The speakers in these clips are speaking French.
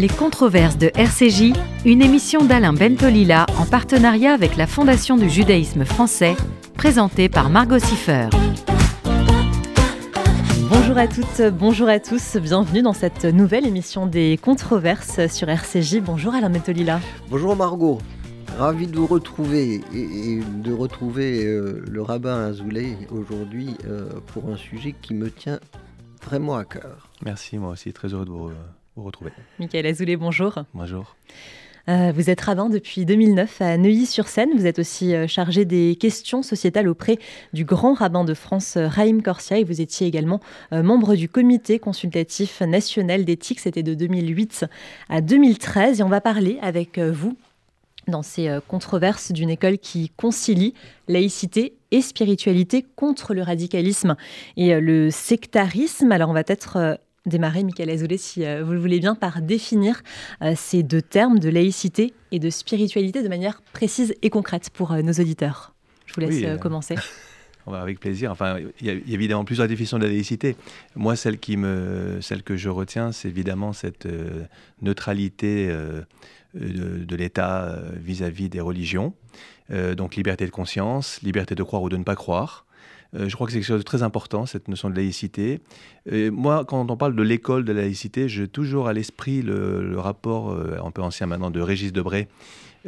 Les controverses de RCJ, une émission d'Alain Bentolila en partenariat avec la Fondation du judaïsme français, présentée par Margot Siffer. Bonjour à toutes, bonjour à tous, bienvenue dans cette nouvelle émission des controverses sur RCJ. Bonjour Alain Bentolila. Bonjour Margot. Ravi de vous retrouver et, de retrouver euh, le rabbin Azoulay aujourd'hui euh, pour un sujet qui me tient vraiment à cœur. Merci, moi aussi, très heureux de vous, retrouver. Michael Azoulay, bonjour. Bonjour. Euh, vous êtes rabbin depuis 2009 à Neuilly-sur-Seine. Vous êtes aussi euh, chargé des questions sociétales auprès du grand rabbin de France, euh, Raïm Corsia, et vous étiez également membre du comité consultatif national d'éthique. C'était de 2008 à 2013. Et on va parler avec vous dans ces controverses d'une école qui concilie laïcité et spiritualité contre le radicalisme et le sectarisme. Alors on va peut-être démarrer, Michael Azoulay, si euh, vous le voulez bien, par définir euh, ces deux termes de laïcité et de spiritualité de manière précise et concrète pour euh, nos auditeurs. Je vous laisse commencer. Avec plaisir. Enfin, il y, a évidemment plusieurs définitions de la laïcité. Moi, celle, qui me, celle que je retiens, c'est évidemment cette neutralité de, de l'État vis-à-vis des religions. donc, liberté de conscience, liberté de croire ou de ne pas croire. Euh, je crois que c'est quelque chose de très important, cette notion de laïcité. moi, quand on parle de l'école de la laïcité, j'ai toujours à l'esprit le, rapport euh, un peu ancien maintenant de Régis Debray,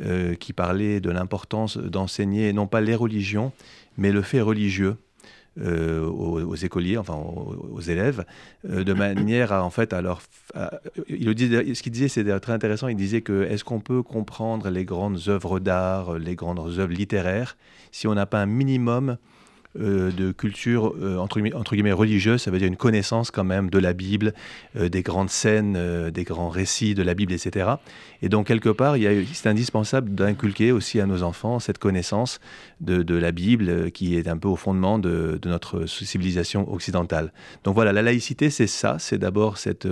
euh, qui parlait de l'importance d'enseigner non pas les religions, mais le fait religieux. aux, écoliers, enfin aux, élèves, de manière à en fait à leur. il le disait, ce qu'il disait, c'est très intéressant. Il disait que est-ce qu'on peut comprendre les grandes œuvres d'art, les grandes œuvres littéraires, si on n'a pas un minimum euh, de culture euh, entre, guillemets religieuse, ça veut dire une connaissance quand même de la Bible, euh, des grandes scènes, des grands récits de la Bible, etc. Et donc quelque part, c'est indispensable d'inculquer aussi à nos enfants cette connaissance de, la Bible qui est un peu au fondement de, notre civilisation occidentale. Donc voilà, la laïcité, c'est ça, c'est d'abord cette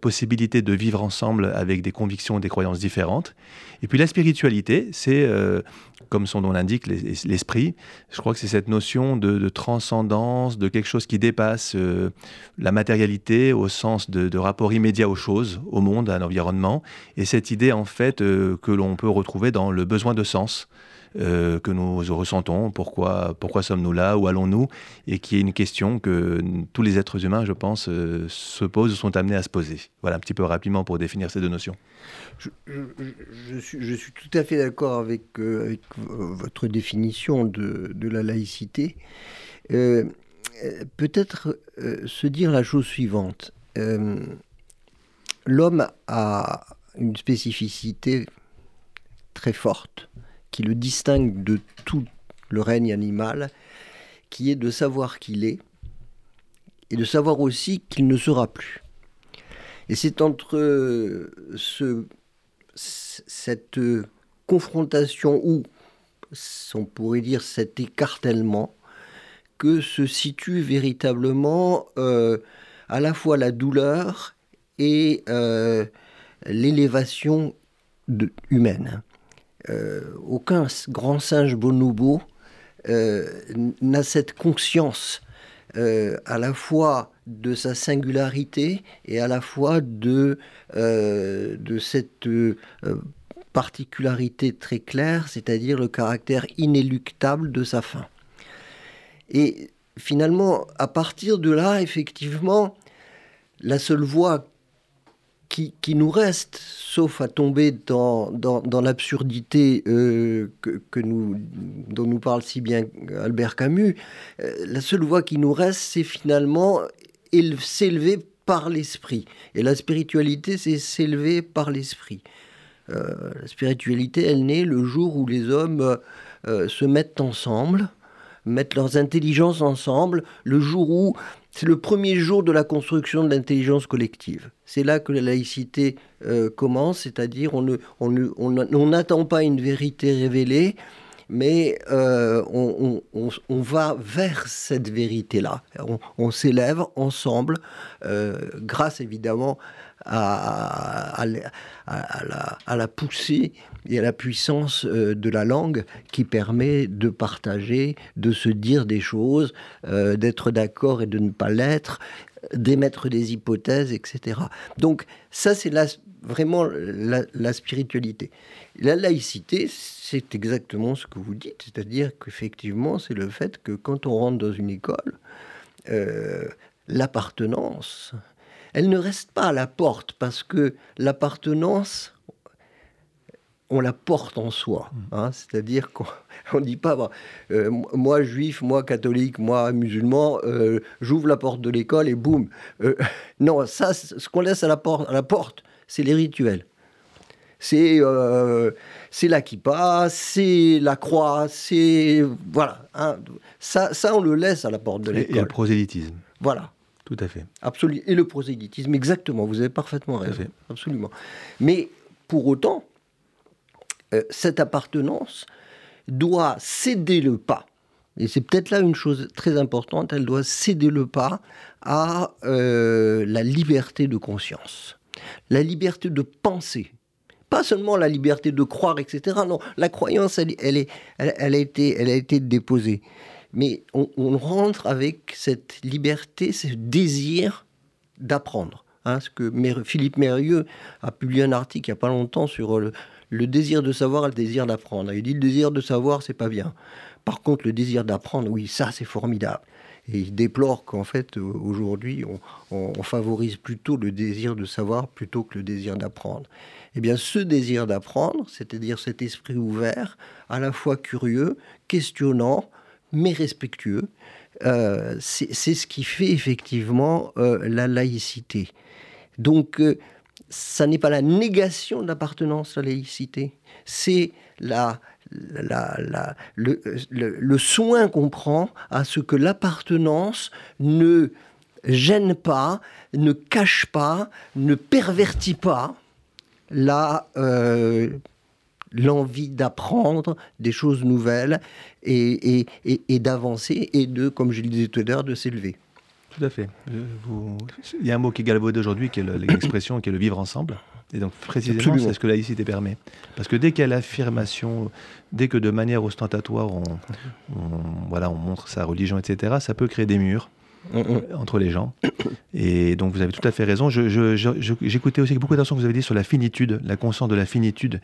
possibilité de vivre ensemble avec des convictions, des croyances différentes. Et puis la spiritualité, c'est comme son nom l'indique, l'esprit. Je crois que c'est cette notion de, transcendance, de quelque chose qui dépasse euh, la matérialité au sens de, rapport immédiat aux choses, au monde, à l'environnement, et cette idée en fait euh, que l'on peut retrouver dans le besoin de sens. Euh, que nous ressentons, pourquoi, pourquoi sommes-nous là, où allons-nous, et qui est une question que tous les êtres humains, je pense, se posent ou sont amenés à se poser. Voilà un petit peu rapidement pour définir ces deux notions. Je, suis, tout à fait d'accord avec, euh, votre définition de, la laïcité. Euh, peut-être euh, se dire la chose suivante. L'homme a une spécificité très forte qui le distingue de tout le règne animal, qui est de savoir qu'il est et de savoir aussi qu'il ne sera plus. Et c'est entre ce cette confrontation ou, on pourrait dire, cet écartèlement que se situe véritablement euh, à la fois la douleur et euh, l'élévation humaine. Euh, aucun grand singe bonobo n'a cette conscience à la fois de sa singularité et à la fois de, euh, cette euh, particularité très claire, c'est-à-dire le caractère inéluctable de sa fin. Et finalement, à partir de là, effectivement, la seule voie qui, nous reste, sauf à tomber dans, dans, l'absurdité euh, que, que, nous, dont nous parle si bien Albert Camus, la seule voie qui nous reste, c'est finalement s'élever par l'esprit. Et la spiritualité, c'est s'élever par l'esprit. Euh, la spiritualité, elle naît le jour où les hommes euh, se mettent ensemble, mettent leurs intelligences ensemble, le jour où c'est le premier jour de la construction de l'intelligence collective. C'est là que la laïcité euh, commence, c'est-à-dire on n'attend on, on, pas une vérité révélée, mais euh, on, va vers cette vérité-là. On, s'élève ensemble, euh, grâce évidemment à, la, poussée et à la puissance euh, de la langue qui permet de partager, de se dire des choses, d'être d'accord et de ne pas l'être, d'émettre des hypothèses, etc. Donc ça, c'est vraiment la, spiritualité. La laïcité, c'est exactement ce que vous dites, c'est-à-dire qu'effectivement, c'est le fait que quand on rentre dans une école, euh, l'appartenance, elle ne reste pas à la porte, parce que l'appartenance, on la porte en soi. Mmh. Hein, c'est-à-dire qu'on ne dit pas, bah, euh, moi juif, moi catholique, moi musulman, euh, j'ouvre la porte de l'école et boum. Euh, non, ça, ce qu'on laisse à la porte, à la porte c'est les rituels. C'est c'est la kippa, c'est la croix, c'est... Voilà. Hein, ça, ça, on le laisse à la porte de l'école. Et, le prosélytisme. Voilà. Tout à fait. Absolument. Et le prosélytisme, exactement. Vous avez parfaitement raison. Absolument. Mais pour autant, euh, cette appartenance doit céder le pas. Et c'est peut-être là une chose très importante, elle doit céder le pas à euh, la liberté de conscience, la liberté de penser. Pas seulement la liberté de croire, etc. Non, la croyance, elle, elle, est, elle, a, été, elle a été déposée. Mais on, rentre avec cette liberté, ce désir d'apprendre. Hein, ce que Philippe Mérieux a publié un article il n'y a pas longtemps sur le, le désir de savoir et le désir d'apprendre. Il dit le désir de savoir, c'est pas bien. Par contre, le désir d'apprendre, oui, ça, c'est formidable. Et il déplore qu'en fait, euh, aujourd'hui, on, favorise plutôt le désir de savoir plutôt que le désir d'apprendre. Eh bien, ce désir d'apprendre, c'est-à-dire cet esprit ouvert, à la fois curieux, questionnant, mais respectueux, euh, c'est ce qui fait effectivement euh, la laïcité. Donc, ça n'est pas la négation de l'appartenance à la laïcité, c'est la, le, soin qu'on prend à ce que l'appartenance ne gêne pas, ne cache pas, ne pervertit pas la, euh, l'envie d'apprendre des choses nouvelles et, et d'avancer et de, comme je le disais tout à l'heure, de s'élever. Tout à fait. Il y a un mot qui est galvaudé aujourd'hui, qui est l'expression, qui est le vivre ensemble. Et donc, précisément, c'est ce que la laïcité permet. Parce que dès qu'il y a l'affirmation, dès que de manière ostentatoire, on, voilà, on montre sa religion, etc., ça peut créer des murs. Mm. entre les gens. Et donc vous avez tout à fait raison. J'écoutais aussi beaucoup d'attention que vous avez dit sur la finitude, la conscience de la finitude.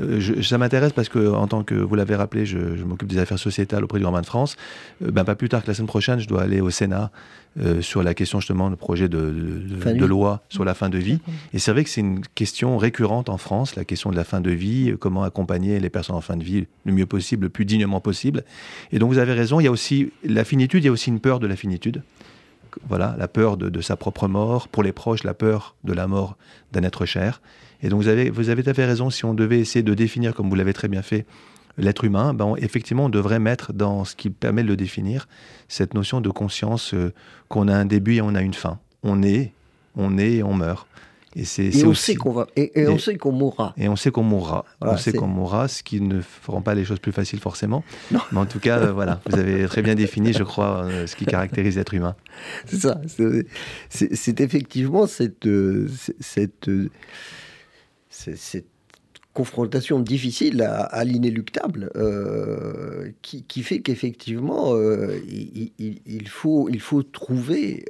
Euh, ça m'intéresse parce que, en tant que, vous l'avez rappelé, je, m'occupe des affaires sociétales auprès du Grand de France. Euh, ben, pas plus tard que la semaine prochaine, je dois aller au Sénat euh, sur la question justement du projet de, de, loi sur la fin de vie. Et c'est vrai que c'est une question récurrente en France, la question de la fin de vie, comment accompagner les personnes en fin de vie le mieux possible, le plus dignement possible. Et donc vous avez raison, il y a aussi la finitude, il y a aussi une peur de la finitude voilà, la peur de, sa propre mort, pour les proches, la peur de la mort d'un être cher. Et donc vous avez, vous avez tout à fait raison, si on devait essayer de définir, comme vous l'avez très bien fait, l'être humain, ben effectivement, on devrait mettre dans ce qui permet de le définir cette notion de conscience euh, qu'on a un début et on a une fin. On est, on est et on meurt. Et, on sait qu'on va, et, on sait qu'on mourra. Et on sait qu'on mourra. on sait qu'on mourra, ce qui ne feront pas les choses plus faciles forcément. Mais en tout cas, euh, voilà, vous avez très bien défini, je crois, euh, ce qui caractérise l'être humain. C'est ça. C'est effectivement cette, euh, cette, cette, confrontation difficile à, l'inéluctable qui, qui, fait qu'effectivement, il, il, faut, il faut trouver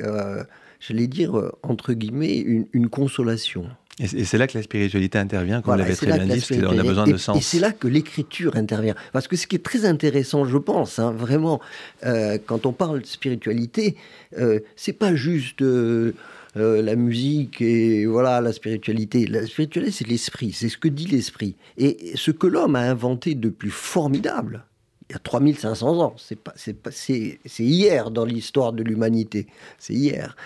j'allais dire, euh, entre guillemets, une, consolation. Et c'est là que la spiritualité intervient, comme voilà, l'avait très bien dit, on a besoin de sens. Et c'est là que l'écriture intervient. Parce que ce qui est très intéressant, je pense, hein, vraiment, euh, quand on parle de spiritualité, euh, c'est pas juste euh, la musique et voilà la spiritualité. La spiritualité, c'est l'esprit, c'est ce que dit l'esprit. Et ce que l'homme a inventé de plus formidable, il y a 3500 ans, c'est hier dans l'histoire de l'humanité, c'est hier.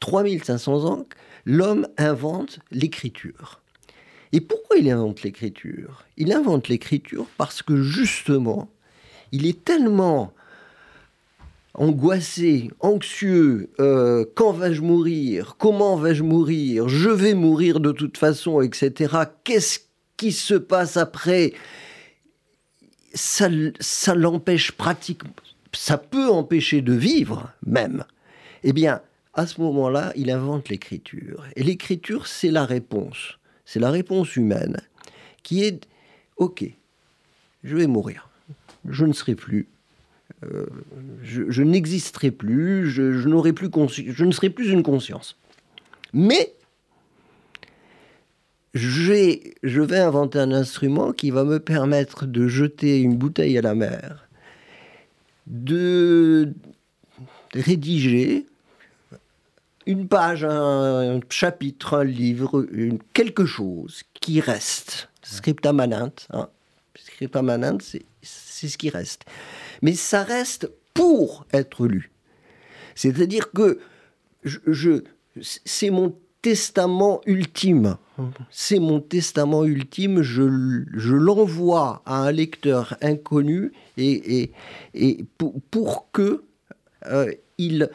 3500 ans, l'homme invente l'écriture. Et pourquoi il invente l'écriture? Il invente l'écriture parce que justement, il est tellement angoissé, anxieux, euh, quand vais-je mourir Comment vais-je mourir Je vais mourir de toute façon, etc. Qu'est-ce qui se passe après? Ça, ça l'empêche pratiquement, ça peut empêcher de vivre même. Eh bien, à ce moment-là, il invente l'écriture. Et l'écriture, c'est la réponse. C'est la réponse humaine qui est OK, je vais mourir. Je ne serai plus. Euh, je, n'existerai plus. Je, n'aurai plus je ne serai plus une conscience. Mais je vais inventer un instrument qui va me permettre de jeter une bouteille à la mer, de rédiger une page, un, chapitre, un livre, quelque chose qui reste. Scripta manent. Hein. Scripta manent, c'est ce qui reste. Mais ça reste pour être lu. C'est-à-dire que je, c'est mon testament ultime. C'est mon testament ultime. Je, l'envoie à un lecteur inconnu et, pour, pour, que euh, il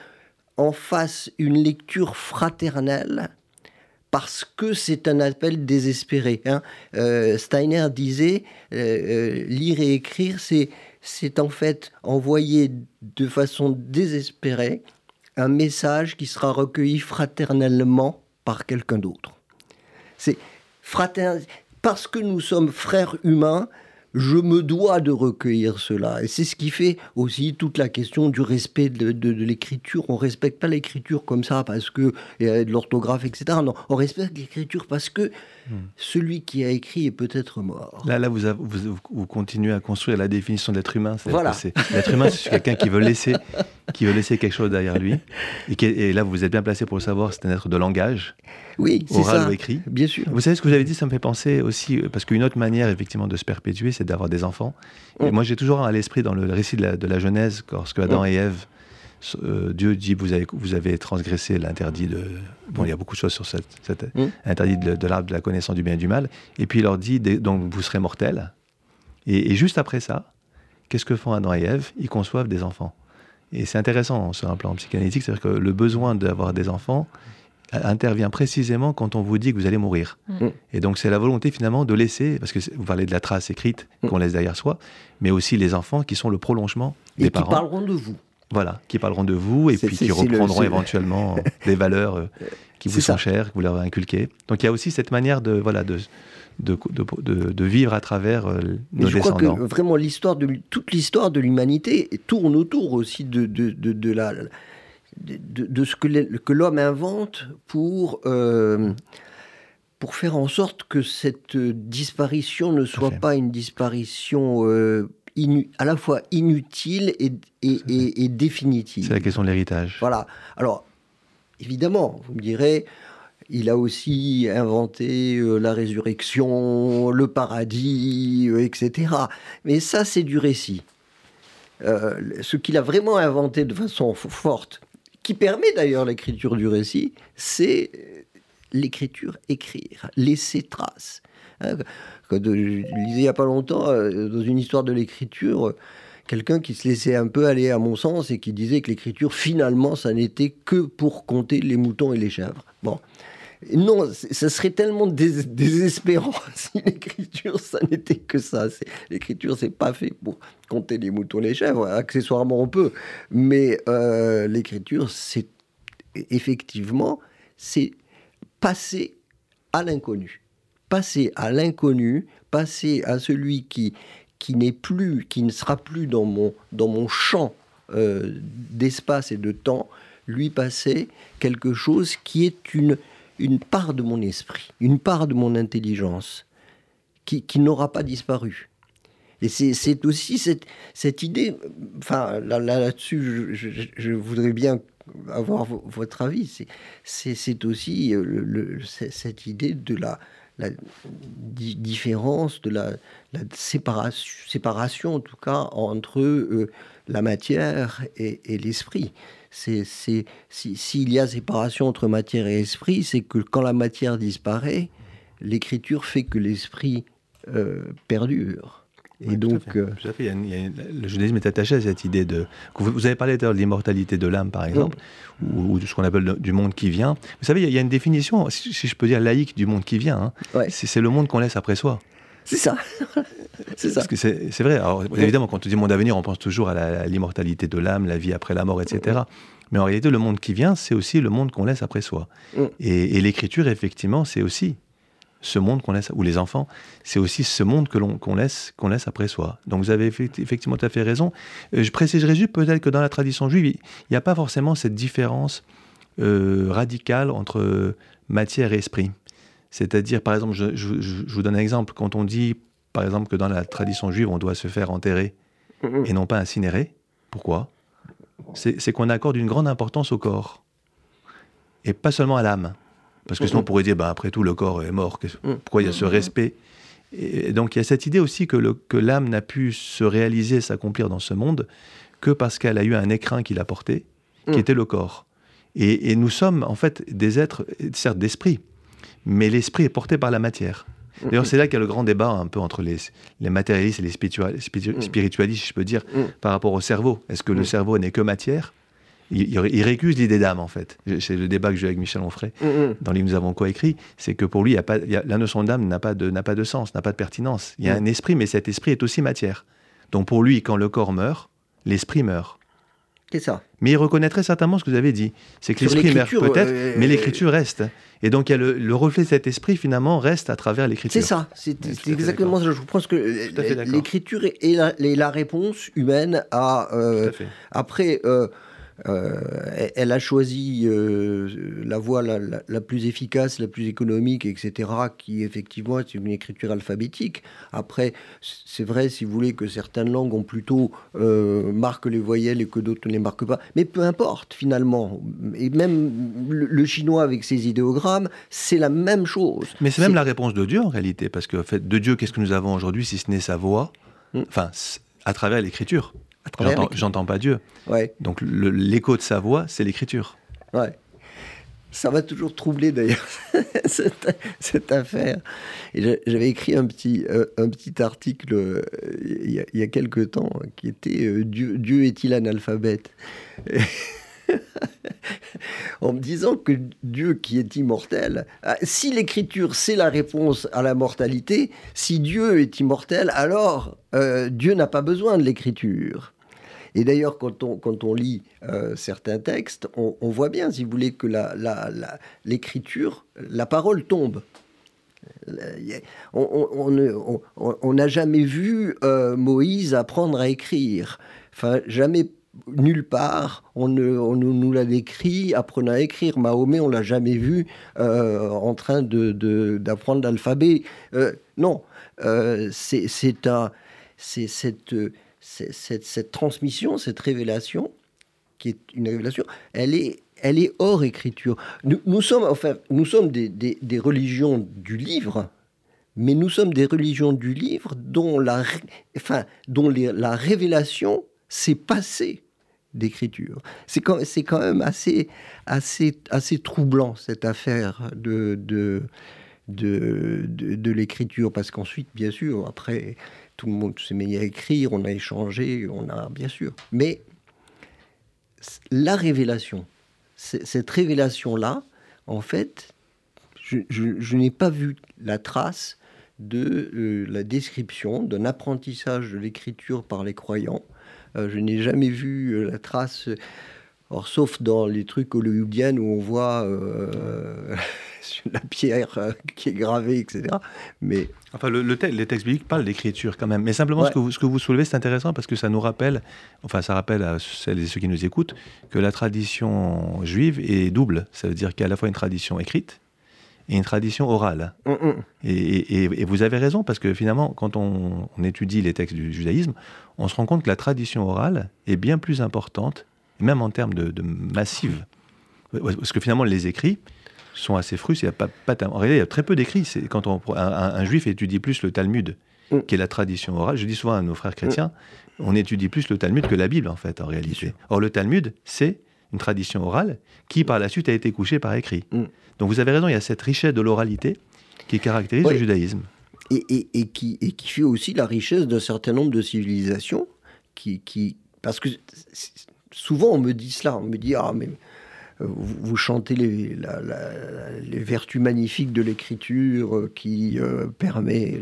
en fasse une lecture fraternelle parce que c'est un appel désespéré. Hein. Euh, Steiner disait euh, lire et écrire, c'est en fait envoyer de façon désespérée un message qui sera recueilli fraternellement par quelqu'un d'autre. C'est parce que nous sommes frères humains, je me dois de recueillir cela. Et c'est ce qui fait aussi toute la question du respect de, l'écriture. On ne respecte pas l'écriture comme ça parce que y a de l'orthographe, etc. Non, on respecte l'écriture parce que hmm. celui qui a écrit est peut-être mort. Là, là vous, vous, continuez à construire la définition de l'être humain. Voilà. L'être humain, c'est quelqu'un qui veut laisser, qui veut laisser quelque chose derrière lui. Et, et là, vous êtes bien placé pour le savoir. C'est un être de langage. Oui, ça. ou écrit. Bien sûr. Vous savez ce que vous avez dit, ça me fait penser aussi, parce qu'une autre manière effectivement de se perpétuer, c'est d'avoir des enfants. Et mm. moi, j'ai toujours à l'esprit dans le récit de la, Genèse, lorsque Adam mm. et Ève, euh, Dieu dit vous avez, vous avez transgressé l'interdit de. Bon, il y a beaucoup de choses sur cette, mm. interdit de, l'arbre de la connaissance du bien et du mal. Et puis il leur dit donc vous serez mortels. Et, juste après ça, qu'est-ce que font Adam et Ève? Ils conçoivent des enfants. Et c'est intéressant sur un plan psychanalytique, c'est-à-dire que le besoin d'avoir des enfants, intervient précisément quand on vous dit que vous allez mourir. Mm. Et donc c'est la volonté finalement de laisser, parce que vous parlez de la trace écrite mm. qu'on laisse derrière soi, mais aussi les enfants qui sont le prolongement des parents. Et qui parleront de vous. Voilà, qui parlerent de vous et puis qui reprendront éventuellement des valeurs euh, qui vous sont chères, que vous leur inculquées. Donc il y a aussi cette manière de, voilà, de, de, de, vivre à travers euh, nos je descendants. Crois que vraiment l'histoire de toute l'histoire de l'humanité tourne autour aussi de, de, la de, ce que l'homme invente pour, euh, pour faire en sorte que cette disparition ne soit pas une disparition euh, à la fois inutile et, et, définitive. C'est la question de l'héritage. Voilà. Alors, évidemment, vous me direz, il a aussi inventé euh, la résurrection, le paradis, etc. Mais ça, c'est du récit. ce qu'il a vraiment inventé de façon forte, qui permet d'ailleurs l'écriture du récit, c'est l'écriture écrire, laisser trace. Je lisais il n'y a pas longtemps, euh, dans une histoire de l'écriture, quelqu'un qui se laissait un peu aller à mon sens et qui disait que l'écriture, finalement, ça n'était que pour compter les moutons et les chèvres. Bon. Non, ça serait tellement désespérant si l'écriture, ça n'était que ça. L'écriture, c'est pas fait pour compter les moutons, les chèvres. Accessoirement, on peut. Mais euh, l'écriture, c'est effectivement, c'est passer à l'inconnu. Passer à l'inconnu, passer à celui qui, qui n'est plus, qui ne sera plus dans mon, dans mon champ euh, d'espace et de temps, lui passer quelque chose qui est une une part de mon esprit, une part de mon intelligence qui, n'aura pas disparu. Et c'est aussi cette, cette, idée, enfin là-dessus, je, voudrais bien avoir votre avis, c'est aussi euh, le, cette idée de la, la différence, de la, séparation, séparation, en tout cas, entre euh, la matière et, et l'esprit s'il y a séparation entre matière et esprit, c'est que quand la matière disparaît, l'écriture fait que l'esprit euh, perdure. Et donc, tout à fait. le judaïsme est attaché à cette idée de. Vous, avez parlé de l'immortalité de l'âme, par exemple, ou, de ce qu'on appelle du monde qui vient. Vous savez, il y a une définition, si, je peux dire laïque, du monde qui vient. Hein. C'est le monde qu'on laisse après soi. C'est ça. c'est ça. Parce que c'est vrai. Alors, évidemment, quand on dit monde à venir, on pense toujours à l'immortalité de l'âme, la vie après la mort, etc. Mais en réalité, le monde qui vient, c'est aussi le monde qu'on laisse après soi. Mm. Et, l'écriture, effectivement, c'est aussi ce monde qu'on laisse, ou les enfants, c'est aussi ce monde que l'on qu'on laisse, qu'on laisse après soi. Donc vous avez effectivement tout à fait raison. Euh, je préciserai juste peut-être que dans la tradition juive, il n'y a pas forcément cette différence euh, radicale entre matière et esprit. C'est-à-dire, par exemple, je, vous donne un exemple. Quand on dit, par exemple, que dans la tradition juive, on doit se faire enterrer et non pas incinérer, pourquoi? C'est qu'on accorde une grande importance au corps et pas seulement à l'âme. Parce que sinon, on pourrait dire, bah, après tout, le corps est mort. Mm. Pourquoi il y a ce respect et donc il y a cette idée aussi que, l'âme n'a pu se réaliser, s'accomplir dans ce monde que parce qu'elle a eu un écrin qui l'a porté, qui mm. était le corps. Et, nous sommes en fait des êtres, certes d'esprit, mais l'esprit est porté par la matière. Mm. D'ailleurs, c'est là qu'il y a le grand débat un peu entre les, matérialistes et les spiritualistes, si je peux dire, par rapport au cerveau. Est-ce que le cerveau n'est que matière il, récuse l'idée d'âme, en fait. C'est le débat que j'ai avec Michel Onfray, mm, mm. dans le nous avons coécrit. C'est que pour lui, a pas, la notion d'âme n'a pas, de, pas de sens, n'a pas de pertinence. Il y a mm. un esprit, mais cet esprit est aussi matière. Donc pour lui, quand le corps meurt, l'esprit meurt. C'est ça. Mais il reconnaîtrait certainement ce que vous avez dit. C'est que l'esprit meurt peut-être, euh, mais l'écriture reste. Et donc il y a le, reflet de cet esprit, finalement, reste à travers l'écriture. C'est ça. C'est exactement ça. Je pense que l'écriture est, la, réponse humaine à. Euh, après. Euh, euh, elle a choisi euh, la voie la, plus efficace, la plus économique, etc., qui effectivement est une écriture alphabétique. Après, c'est vrai, si vous voulez, que certaines langues ont plutôt euh, marquent les voyelles et que d'autres ne les marquent pas. Mais peu importe, finalement. Et même le, chinois avec ses idéogrammes, c'est la même chose. Mais c'est même la réponse de Dieu, en réalité. Parce que, en fait, de Dieu, qu'est-ce que nous avons aujourd'hui, si ce n'est sa voix? Hmm. Enfin, à travers l'écriture. J'entends pas Dieu. Ouais. Donc l'écho de sa voix, c'est l'écriture. Ouais. Ça m'a toujours troublé d'ailleurs, cette, affaire. J'avais écrit un petit, euh, un petit article euh, il, y a, il, quelques temps qui était euh, Dieu, Dieu est-il analphabète? En me disant que Dieu qui est immortel, si l'écriture c'est la réponse à la mortalité, si Dieu est immortel, alors Dieu n'a pas besoin de l'écriture. Et d'ailleurs, quand on, lit euh, certains textes, on, voit bien, si vous voulez, que l'écriture, la, parole tombe. On n'a jamais vu euh, Moïse apprendre à écrire. Enfin, jamais nulle part, on, nous l'a décrit apprenant à écrire. Mahomet, on l'a jamais vu euh, en train d'apprendre l'alphabet. non, c'est un, c'est cette cette, transmission, cette révélation, qui est une révélation, elle est, elle est hors écriture. Nous, sommes, enfin, nous sommes des, religions du livre, mais nous sommes des religions du livre dont la, enfin, dont la révélation s'est passée d'écriture. C'est quand, quand, même assez, assez, assez troublant cette affaire de, de, de, de l'écriture, parce qu'ensuite, bien sûr, après, tout le monde s'est mis à écrire, on a échangé, on a bien sûr. Mais la révélation, cette révélation-là, en fait, je, n'ai pas vu la trace de euh, la description d'un apprentissage de l'écriture par les croyants. Euh, je n'ai jamais vu euh, la trace, sauf dans les trucs hollywoodiens où on voit la pierre euh, qui est gravée, etc. Mais enfin, le, les textes bibliques parlent d'écriture quand même. Mais simplement, ce, que vous, ce que vous soulevez, c'est intéressant parce que ça nous rappelle, enfin, ça rappelle à celles et ceux qui nous écoutent, que la tradition juive est double. Ça veut dire qu'il y a à la fois une tradition écrite et une tradition orale. Mm, mm. Et, vous avez raison, parce que finalement, quand on, étudie les textes du judaïsme, on se rend compte que la tradition orale est bien plus importante, même en termes de, de massive. Parce que finalement, les écrits, sont assez frustres. Il y a pas, pas, en réalité, il y a très peu d'écrits. C'est quand on, un, juif étudie plus le Talmud, mm. qui est la tradition orale. Je dis souvent à nos frères chrétiens, mm. on étudie plus le Talmud que la Bible, en fait, en réalité. Or, le Talmud, c'est une tradition orale qui, par la suite, a été couchée par écrit. Mm. Donc, vous avez raison, il y a cette richesse de l'oralité qui caractérise le judaïsme. Et, et, qui, et qui fait aussi la richesse d'un certain nombre de civilisations qui, qui parce que souvent on me dit cela, on me dit ah mais vous, chantez les, vertus magnifiques de l'écriture euh, qui euh, permet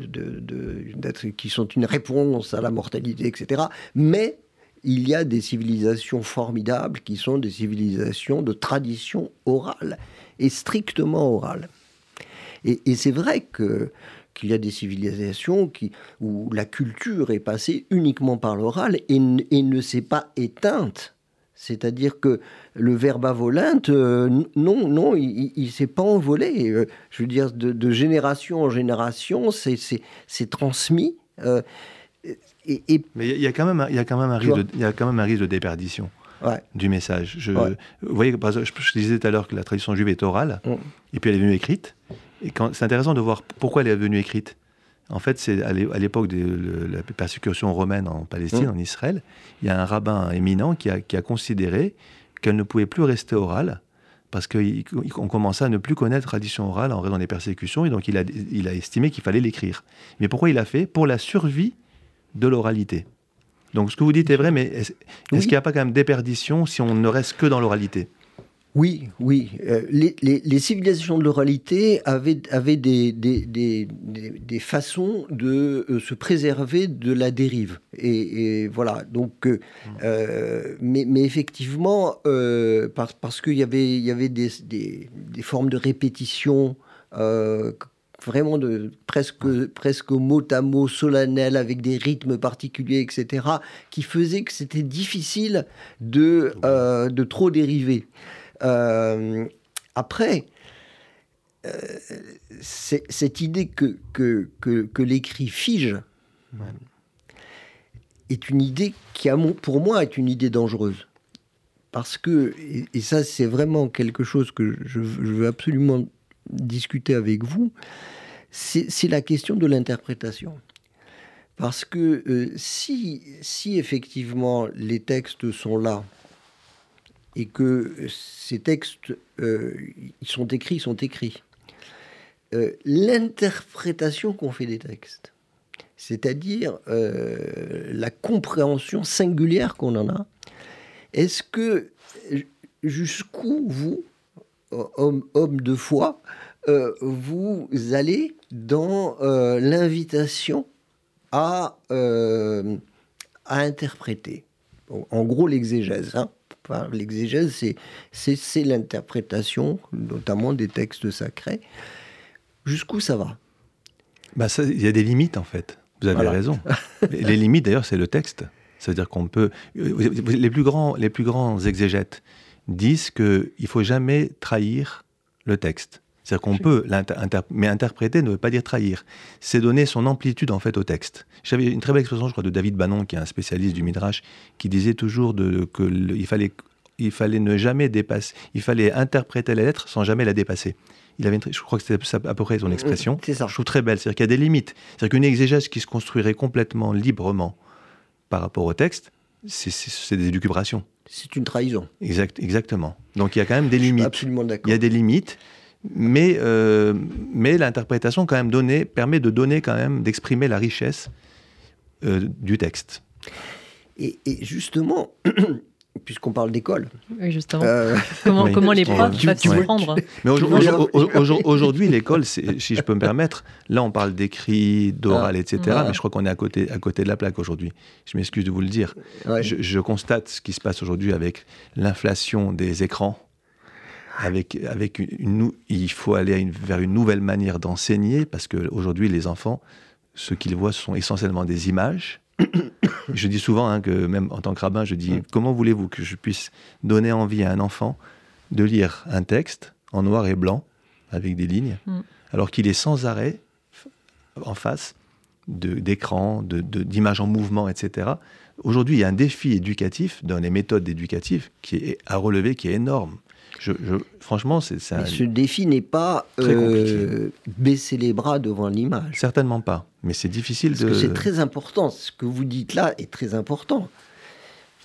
d'être, qui sont une réponse à la mortalité, etc. Mais il y a des civilisations formidables qui sont des civilisations de tradition orale et strictement orale. Et, c'est vrai que qu'il y a des civilisations qui, où la culture est passée uniquement par l'oral et ne s'est pas éteinte C'est-à-dire que le verbe avolinte, euh, non, non, il ne s'est pas envolé. Euh, je veux dire, de, génération en génération, c'est transmis. Euh, et, Mais il y, a quand même, il y a quand même un risque, de, il y a quand même un risque de déperdition. du message. Je, Vous voyez, je, disais tout à l'heure que la tradition juive est orale, mm. et puis elle est venue écrite. Et c'est intéressant de voir pourquoi elle est venue écrite. En fait, c'est à l'époque de la persécution romaine en Palestine, mmh. en Israël, il y a un rabbin éminent qui a, considéré qu'elle ne pouvait plus rester orale parce qu'on commençait à ne plus connaître la tradition orale en raison des persécutions, et donc il a, il a estimé qu'il fallait l'écrire. Mais pourquoi il l'a fait? Pour la survie de l'oralité. Donc ce que vous dites est vrai, mais est-ce qu'il n'y a pas quand même déperdition si on ne reste que dans l'oralité? Oui, oui. Euh, les, civilisations de l'oralité avaient, avaient des, des, façons de euh, se préserver de la dérive. Et, voilà. Donc, euh, mais, mais, effectivement, parce, parce qu'il y avait, il y avait des, formes de répétition. vraiment de presque presque mot à mot solennel avec des rythmes particuliers etc qui faisaient que c'était difficile de de trop dériver euh, après, euh, cette idée que, que, que, l'écrit fige est une idée qui, pour moi, est une idée dangereuse. Parce que, et, ça c'est vraiment quelque chose que je, veux absolument discuter avec vous, c'est la question de l'interprétation. Parce que euh, si, si effectivement les textes sont là et que ces textes, euh, ils sont écrits, ils sont écrits. Euh, l'interprétation qu'on fait des textes, c'est-à-dire euh, la compréhension singulière qu'on en a, est-ce que jusqu'où vous, homme, homme de foi, vous allez dans l'invitation à, à interpréter? En gros, l'exégèse. Hein l'exégèse, c'est l'interprétation, notamment des textes sacrés. Jusqu'où ça va? Bah Il y a des limites, en fait. Vous avez raison. les limites, d'ailleurs, c'est le texte. C'est-à-dire qu'on peut... Les plus grands, les plus grands exégètes disent qu'il ne faut jamais trahir le texte. C'est-à-dire qu'on peut, mais interpréter ne veut pas dire trahir. C'est donner son amplitude en fait au texte. J'avais une très belle expression, je crois, de David Bannon, qui est un spécialiste du Midrash, qui disait toujours qu'il fallait, il fallait ne jamais dépasser, il fallait interpréter la lettre sans jamais la dépasser. Il avait je crois que c'était à peu près son mm, expression. C'est ça. Je trouve très belle. C'est-à-dire qu'il y a des limites. C'est-à-dire qu'une exégèse qui se construirait complètement librement par rapport au texte, c'est des élucubrations. C'est une trahison. Exact, exactement. Donc il y a quand même des limites. absolument d'accord. Il y a des limites mais, euh, mais l'interprétation quand même donnée permet de donner quand même, d'exprimer la richesse euh, du texte. Et, justement, puisqu'on parle d'école. Oui, justement. Euh, comment, comment les profs peuvent se prendre Mais aujourd'hui, l'école, si je peux me permettre, là, on parle d'écrit, d'oral, etc. Mais je crois qu'on est à côté, à côté de la plaque aujourd'hui. Je m'excuse de vous le dire. Je, je, constate ce qui se passe aujourd'hui avec l'inflation des écrans avec, avec une, il faut aller vers une nouvelle manière d'enseigner parce qu'aujourd'hui, les enfants, ce qu'ils voient, ce sont essentiellement des images. je dis souvent hein, que, même en tant que rabbin, je dis comment voulez-vous que je puisse donner envie à un enfant de lire un texte en noir et blanc avec des lignes, mm. alors qu'il est sans arrêt en face d'écrans, d'images en mouvement, etc. Aujourd'hui, il y a un défi éducatif dans les méthodes éducatives qui est à relever, qui est énorme. Je, franchement, c'est ça. Ce défi n'est pas euh, baisser les bras devant l'image. Certainement pas, mais c'est difficile Parce de. c'est très important. Ce que vous dites là est très important.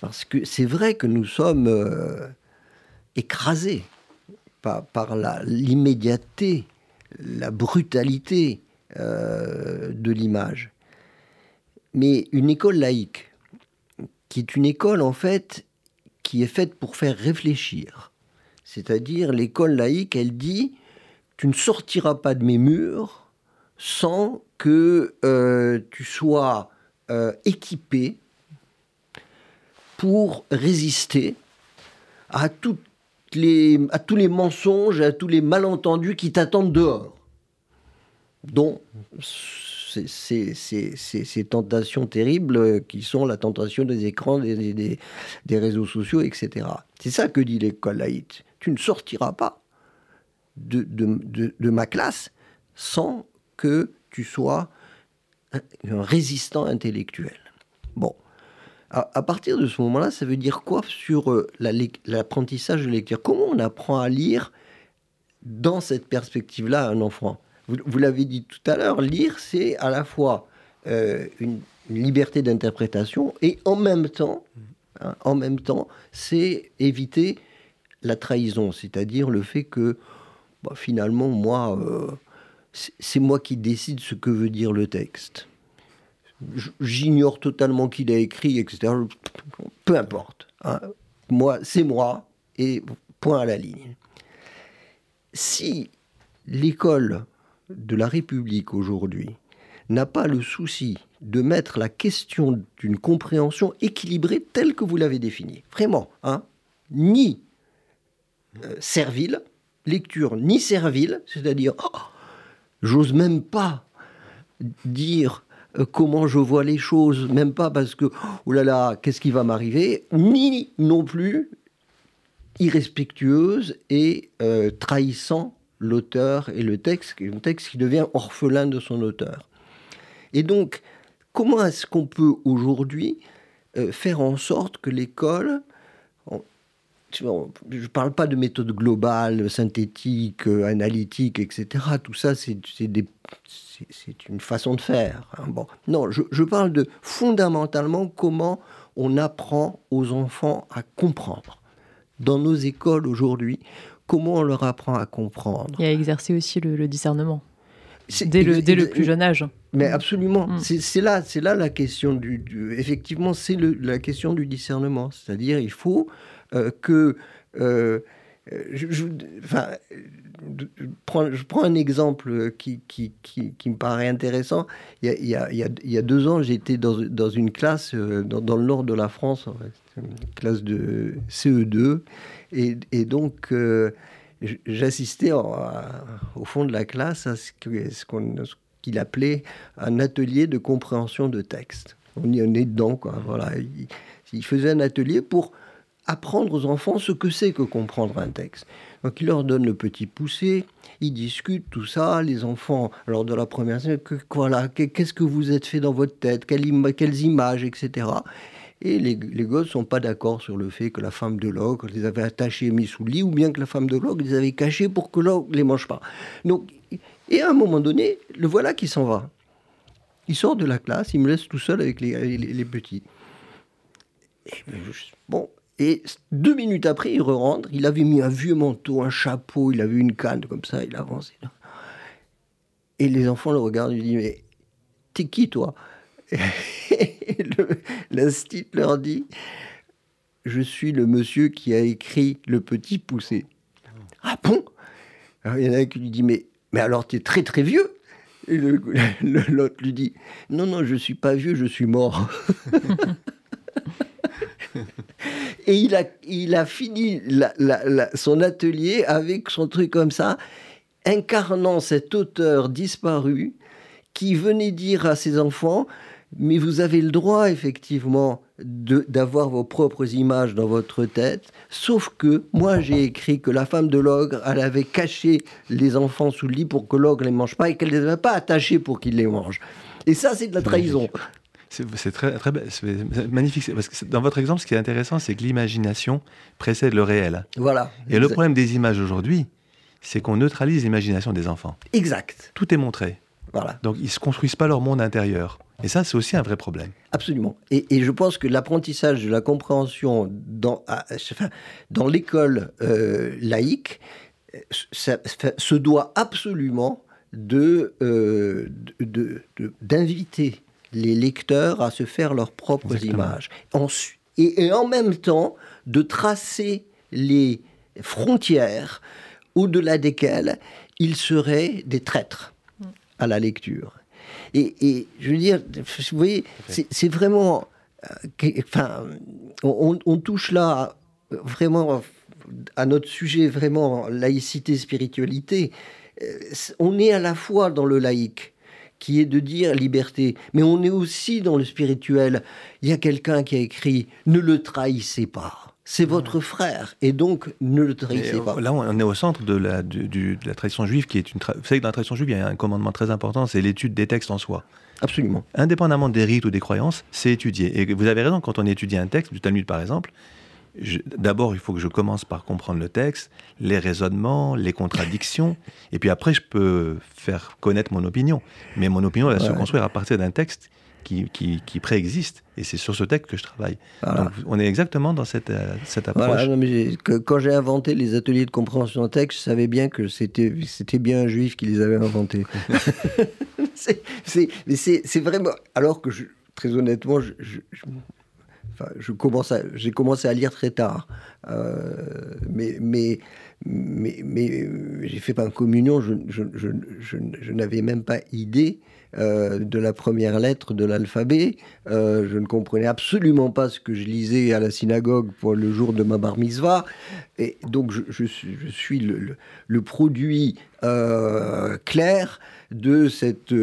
Parce que c'est vrai que nous sommes euh, écrasés par, par l'immédiateté, la, brutalité euh, de l'image. Mais une école laïque, qui est une école en fait qui est faite pour faire réfléchir, c'est-à-dire, l'école laïque, elle dit, tu ne sortiras pas de mes murs sans que euh, tu sois euh, équipé pour résister à, tous les mensonges, à tous les malentendus qui t'attendent dehors. Dont ces, tentations terribles qui sont la tentation des écrans, des, réseaux sociaux, etc. C'est ça que dit l'école laïque. Tu ne sortiras pas de, ma classe sans que tu sois un, résistant intellectuel. Bon. À, partir de ce moment-là, ça veut dire quoi sur euh, l'apprentissage de lecture? Comment on apprend à lire dans cette perspective-là un enfant? Vous, l'avez dit tout à l'heure, lire, c'est à la fois euh, une, liberté d'interprétation et en même temps, hein, en même temps, c'est éviter la trahison, c'est-à-dire le fait que bah, finalement, moi, euh, c'est moi qui décide ce que veut dire le texte. J'ignore totalement qui l'a écrit, etc. Peu importe. Hein. Moi, c'est moi, et point à la ligne. Si l'école de la République aujourd'hui n'a pas le souci de mettre la question d'une compréhension équilibrée telle que vous l'avez définie, vraiment, hein, ni servile, lecture ni servile, c'est-à-dire, oh, j'ose même pas dire euh, comment je vois les choses, même pas parce que, oh là là, qu'est-ce qui va m'arriver, ni non plus irrespectueuse et euh, trahissant l'auteur et le texte, un texte qui devient orphelin de son auteur. Et donc, comment est-ce qu'on peut aujourd'hui euh, faire en sorte que l'école, je ne parle pas de méthode globale, synthétique, euh, analytique, etc. Tout ça, c'est une façon de faire. Hein. Bon. Non, je, je parle de fondamentalement comment on apprend aux enfants à comprendre. Dans nos écoles aujourd'hui, comment on leur apprend à comprendre? Et à exercer aussi le, discernement. Dès le, dès le, plus jeune âge. Mais absolument. Mm. C'est là, c'est là la question du. effectivement, c'est la question du discernement. C'est-à-dire, il faut que. Euh, je, je, prends, je, prends, un exemple qui, qui, qui, me paraît intéressant. Il y a, il y a, il y a deux ans, j'étais dans, dans, une classe euh, dans, dans, le nord de la France, une classe de CE2, et, donc, euh, j'assistais au fond de la classe à ce qu'il appelait un atelier de compréhension de texte. On y est dedans. Voilà. Il, faisait un atelier pour apprendre aux enfants ce que c'est que comprendre un texte. Donc il leur donne le petit poussé, ils discutent tout ça, les enfants, alors de la première que, voilà, qu'est-ce que vous êtes fait dans votre tête, quelles, images, etc. Et les, les gosses ne sont pas d'accord sur le fait que la femme de l'ogre les avait attachés et mis sous le lit, ou bien que la femme de l'ogre les avait cachés pour que l'ogre ne les mange pas. Donc, et à un moment donné, le voilà qui s'en va. Il sort de la classe, il me laisse tout seul avec les, les, petits. Et, bon, et deux minutes après, il re rentre. Il avait mis un vieux manteau, un chapeau, il avait une canne comme ça, il avançait. Et les enfants le regardent, il dit Mais t'es qui toi? Et l'instit leur dit Je suis le monsieur qui a écrit Le Petit Poussé. Ah bon? Alors, Il y en a un qui lui dit Mais, mais alors tu es très très vieux Et l'autre lui dit Non, non, je suis pas vieux, je suis mort. Et il a, il a fini son atelier avec son truc comme ça, incarnant cet auteur disparu qui venait dire à ses enfants mais vous avez le droit, effectivement, d'avoir vos propres images dans votre tête, sauf que moi j'ai écrit que la femme de l'ogre, elle avait caché les enfants sous le lit pour que l'ogre ne les mange pas et qu'elle ne les avait pas attachés pour qu'il les mange. Et ça, c'est de la trahison. C'est très, très magnifique. Parce que dans votre exemple, ce qui est intéressant, c'est que l'imagination précède le réel. Voilà. Et le problème des images aujourd'hui, c'est qu'on neutralise l'imagination des enfants. Exact. Tout est montré. Voilà. Donc ils ne se construisent pas leur monde intérieur. Et ça, c'est aussi un vrai problème. Absolument. Et, je pense que l'apprentissage de la compréhension dans, dans l'école euh, laïque se doit absolument de, euh, d'inviter les lecteurs à se faire leurs propres images. et, et en même temps, de tracer les frontières au-delà desquelles ils seraient des traîtres à la lecture. Et, je veux dire, vous voyez, c'est vraiment. Euh, enfin, on, touche là vraiment à notre sujet, vraiment laïcité, spiritualité. Euh, on est à la fois dans le laïque qui est de dire liberté. Mais on est aussi dans le spirituel. Il y a quelqu'un qui a écrit Ne le trahissez pas. C'est votre frère, et donc ne le trahissez pas. Là, on est au centre de la, de la tradition juive, qui est une. Vous savez que dans la tradition juive, il y a un commandement très important, c'est l'étude des textes en soi. Absolument. Indépendamment des rites ou des croyances, c'est étudier. Et vous avez raison, quand on étudie un texte, du Talmud par exemple, d'abord, il faut que je commence par comprendre le texte, les raisonnements, les contradictions, et puis après, je peux faire connaître mon opinion. Mais mon opinion va se construire à partir d'un texte qui, qui, préexiste, et c'est sur ce texte que je travaille. Donc, on est exactement dans cette, euh, cette approche. quand j'ai inventé les ateliers de compréhension de texte, je savais bien que c'était bien un juif qui les avait inventés. c'est vraiment... Alors que, très honnêtement, je je commence j'ai commencé à lire très tard, euh, mais, mais, mais, mais j'ai fait pas communion, je, je, je, je n'avais même pas idée euh, de la première lettre de l'alphabet. Euh, je ne comprenais absolument pas ce que je lisais à la synagogue pour le jour de ma bar mitzvah. Et donc, je, suis, le, le, produit euh, clair de cette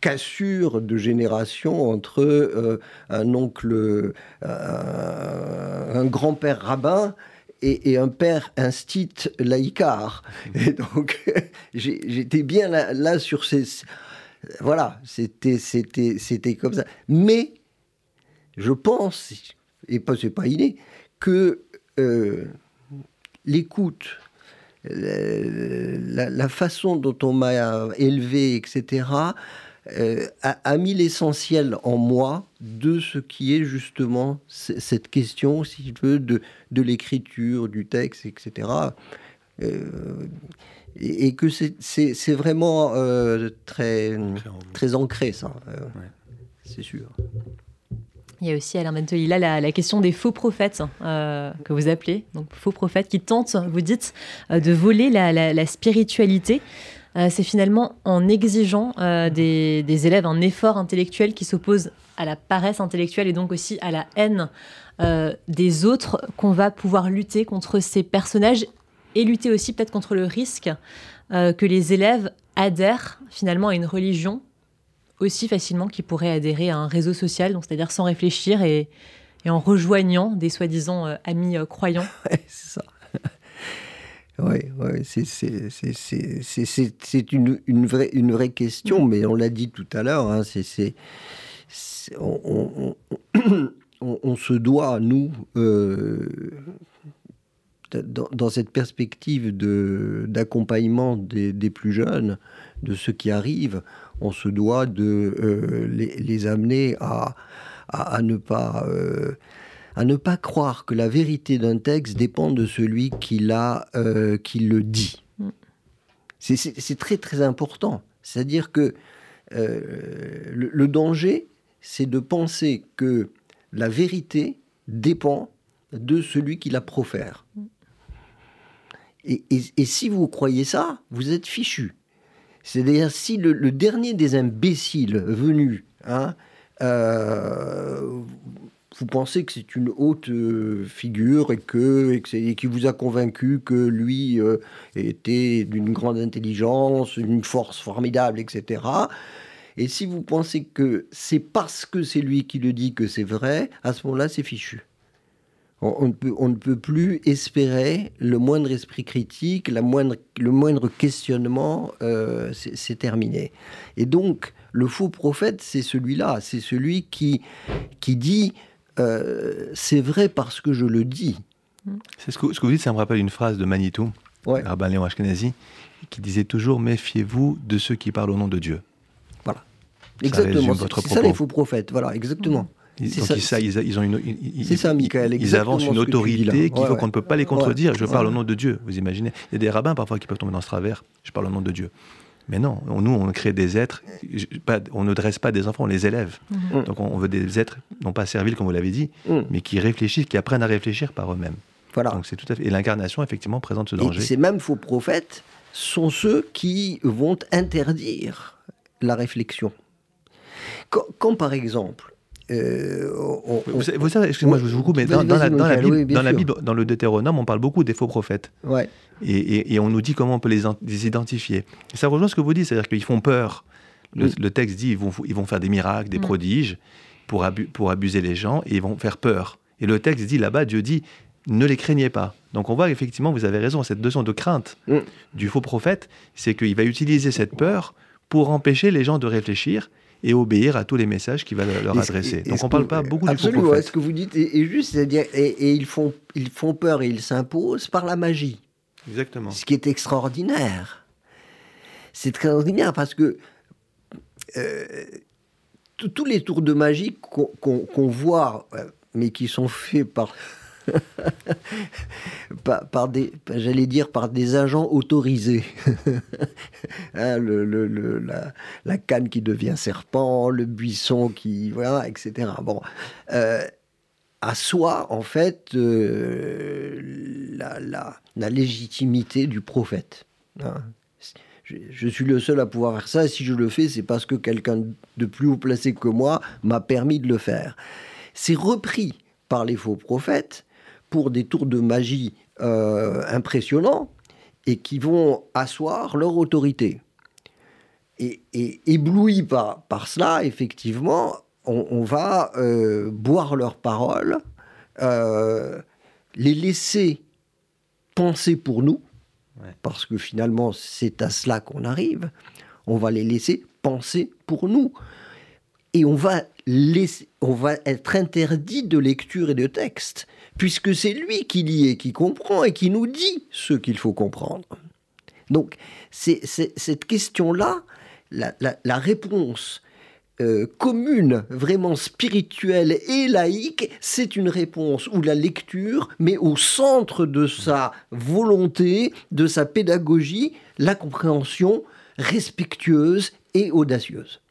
cassure de génération entre un oncle, un grand-père rabbin et, un père instit laïcard. Et donc, j'étais bien là, sur ces, voilà, c'était, comme ça. Mais je pense, et pas, c'est pas inné, que euh, l'écoute, la, façon dont on m'a élevé, etc., euh, a, mis l'essentiel en moi de ce qui est justement cette question, si tu veux, de, de l'écriture, du texte, etc et, que c'est vraiment euh, très, très ancré, ça. Euh, c'est sûr. Il y a aussi, Alain Bentolila, la, la question des faux prophètes, euh, que vous appelez, donc faux prophètes qui tentent, vous dites, de voler la, spiritualité. c'est finalement en exigeant des, des, élèves un effort intellectuel qui s'oppose à la paresse intellectuelle et donc aussi à la haine des autres qu'on va pouvoir lutter contre ces personnages et lutter aussi peut-être contre le risque euh, que les élèves adhèrent finalement à une religion aussi facilement qu'ils pourraient adhérer à un réseau social, donc c'est-à-dire sans réfléchir et, en rejoignant des soi-disant euh, amis euh, croyants. c'est ça. Oui, ouais, c'est une, une, vraie, une vraie question, mais on l'a dit tout à l'heure, hein, c'est on, on, se doit, nous, dans, cette perspective d'accompagnement des, des, plus jeunes, de ceux qui arrivent, on se doit de euh, les, amener à, à, ne pas, euh, à ne pas croire que la vérité d'un texte dépend de celui qui, euh, qui le dit. Mm. C'est très très important. C'est-à-dire que le, le danger, c'est de penser que la vérité dépend de celui qui la profère. Mm. Et, si vous croyez ça, vous êtes fichu. C'est-à-dire, si le, dernier des imbéciles venus, hein, euh, vous pensez que c'est une haute euh, figure et que et, qui vous a convaincu que lui euh, était d'une grande intelligence, une force formidable, etc. Et si vous pensez que c'est parce que c'est lui qui le dit que c'est vrai, à ce moment-là, c'est fichu. On, ne peut, on, ne peut, plus espérer le moindre esprit critique, la moindre, le moindre questionnement, euh, c'est terminé. Et donc, le faux prophète, c'est celui-là, c'est celui qui, qui dit euh, c'est vrai parce que je le dis. C'est ce, que, ce que vous dites, ça me rappelle une phrase de Manitou, ouais. Rabban Léon Ashkenazi, qui disait toujours méfiez-vous de ceux qui parlent au nom de Dieu. Voilà. Exactement. C'est ça les faux prophètes. Voilà, exactement. Donc ça, ils, ils, ont une, ils, ça, Michael, ils avancent une autorité qu'il faut qu'on ne peut pas les contredire. Je parle au nom de Dieu, vous imaginez. Il y a des rabbins parfois qui peuvent tomber dans ce travers. Je parle au nom de Dieu. Mais non, nous, on crée des êtres, on ne dresse pas des enfants, on les élève. Mhm. Donc on veut des êtres, non pas serviles comme vous l'avez dit, mhm. mais qui réfléchissent, qui apprennent à réfléchir par eux-mêmes. Voilà. Donc c'est tout à fait. Et l'incarnation, effectivement, présente ce danger. Et ces mêmes faux prophètes sont ceux qui vont interdire la réflexion. quand par exemple, euh, vous, savez, excusez-moi, je vous coupe, mais dans, la, Bible, dans, la Bible, dans le Deutéronome, on parle beaucoup des faux prophètes. Ouais. Et, et, on nous dit comment on peut les, les identifier. Et ça rejoint ce que vous dites, c'est-à-dire qu'ils font peur. Le, texte dit ils vont, ils vont faire des miracles, des prodiges pour, pour abuser les gens et ils vont faire peur. Et le texte dit là-bas, Dieu dit ne les craignez pas. Donc on voit effectivement, vous avez raison, cette notion de crainte du faux prophète, c'est qu'il va utiliser cette peur pour empêcher les gens de réfléchir et obéir à tous les messages qu'il va leur adresser. Donc on ne parle pas beaucoup du faux prophète. ce que vous dites est, juste, c'est-à-dire, et, ils, font, ils font peur et ils s'imposent par la magie. Exactement. Ce qui est extraordinaire. C'est extraordinaire parce que euh, tous les tours de magie qu'on voit, euh, mais qui sont faits par par, des, j'allais dire par des agents autorisés. Hein, le, la, canne qui devient serpent, le buisson qui, voilà, etc. Bon, euh, à soi, en fait, euh, la, la, légitimité du prophète. Hein. Je, je, suis le seul à pouvoir faire ça. Si je le fais, c'est parce que quelqu'un de plus haut placé que moi m'a permis de le faire. C'est repris par les faux prophètes pour des tours de magie euh, impressionnants et qui vont asseoir leur autorité. Et, ébloui par, par cela, effectivement, on, va euh, boire leurs paroles, euh, les laisser penser pour nous, parce que finalement c'est à cela qu'on arrive, on va les laisser penser pour nous. Et on va, on va être interdit de lecture et de texte puisque c'est lui qui lit et qui comprend et qui nous dit ce qu'il faut comprendre. Donc, c'est, cette question-là, la, réponse euh, commune, vraiment spirituelle et laïque, c'est une réponse où la lecture met au centre de sa volonté, de sa pédagogie, la compréhension respectueuse et audacieuse.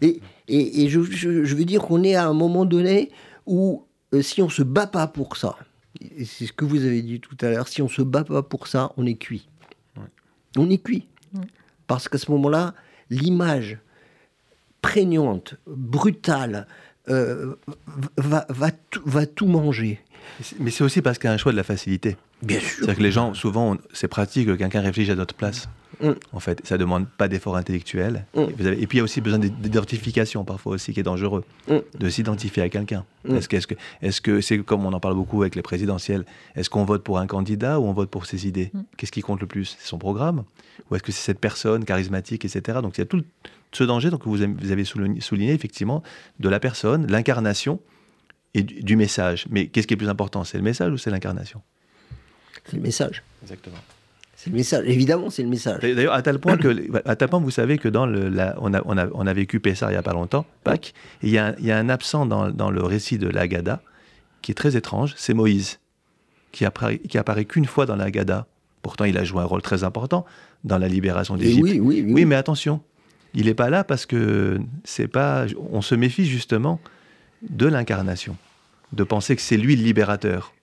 Et, et, je, je, veux dire qu'on est à un moment donné où euh, si on ne se bat pas pour ça, c'est ce que vous avez dit tout à l'heure, si on ne se bat pas pour ça, on est cuit. On est cuit. Parce qu'à ce moment-là, l'image prégnante, brutale, euh, va, va, va, tout manger. Mais c'est aussi parce qu'il y a un choix de la facilité. Bien sûr. C'est-à-dire que les gens, souvent, c'est pratique que quelqu'un réfléchisse à notre place. Mm. En fait, ça demande pas d'effort intellectuel. Mm. Et puis il y a aussi besoin d'identification parfois aussi qui est dangereux, mm. de s'identifier à quelqu'un. Est-ce que est-ce que est-ce que c'est comme on en parle beaucoup avec les présidentielles Est-ce qu'on vote pour un candidat ou on vote pour ses idées? Qu'est-ce qui compte le plus? C'est son programme? Ou est-ce que c'est cette personne charismatique, etc. Donc il y a tout ce danger donc, que vous avez souligné effectivement de la personne, l'incarnation et du message. Mais qu'est-ce qui est plus important? C'est le message ou c'est l'incarnation? C'est le message. Exactement. C'est le message, évidemment, c'est le message. D'ailleurs, à tel point que, à tel point, vous savez que dans le, on, a, on, a, on a vécu Pessah il n'y a pas longtemps, Pâques, il y, y a un absent dans, dans le récit de l'Agada qui est très étrange, c'est Moïse, qui apparaît, qui apparaît qu'une fois dans l'Agada. Pourtant, il a joué un rôle très important dans la libération d'Égypte. Oui, oui, oui, oui. mais attention, il n'est pas là parce que c'est pas. On se méfie justement de l'incarnation, de penser que c'est lui le libérateur.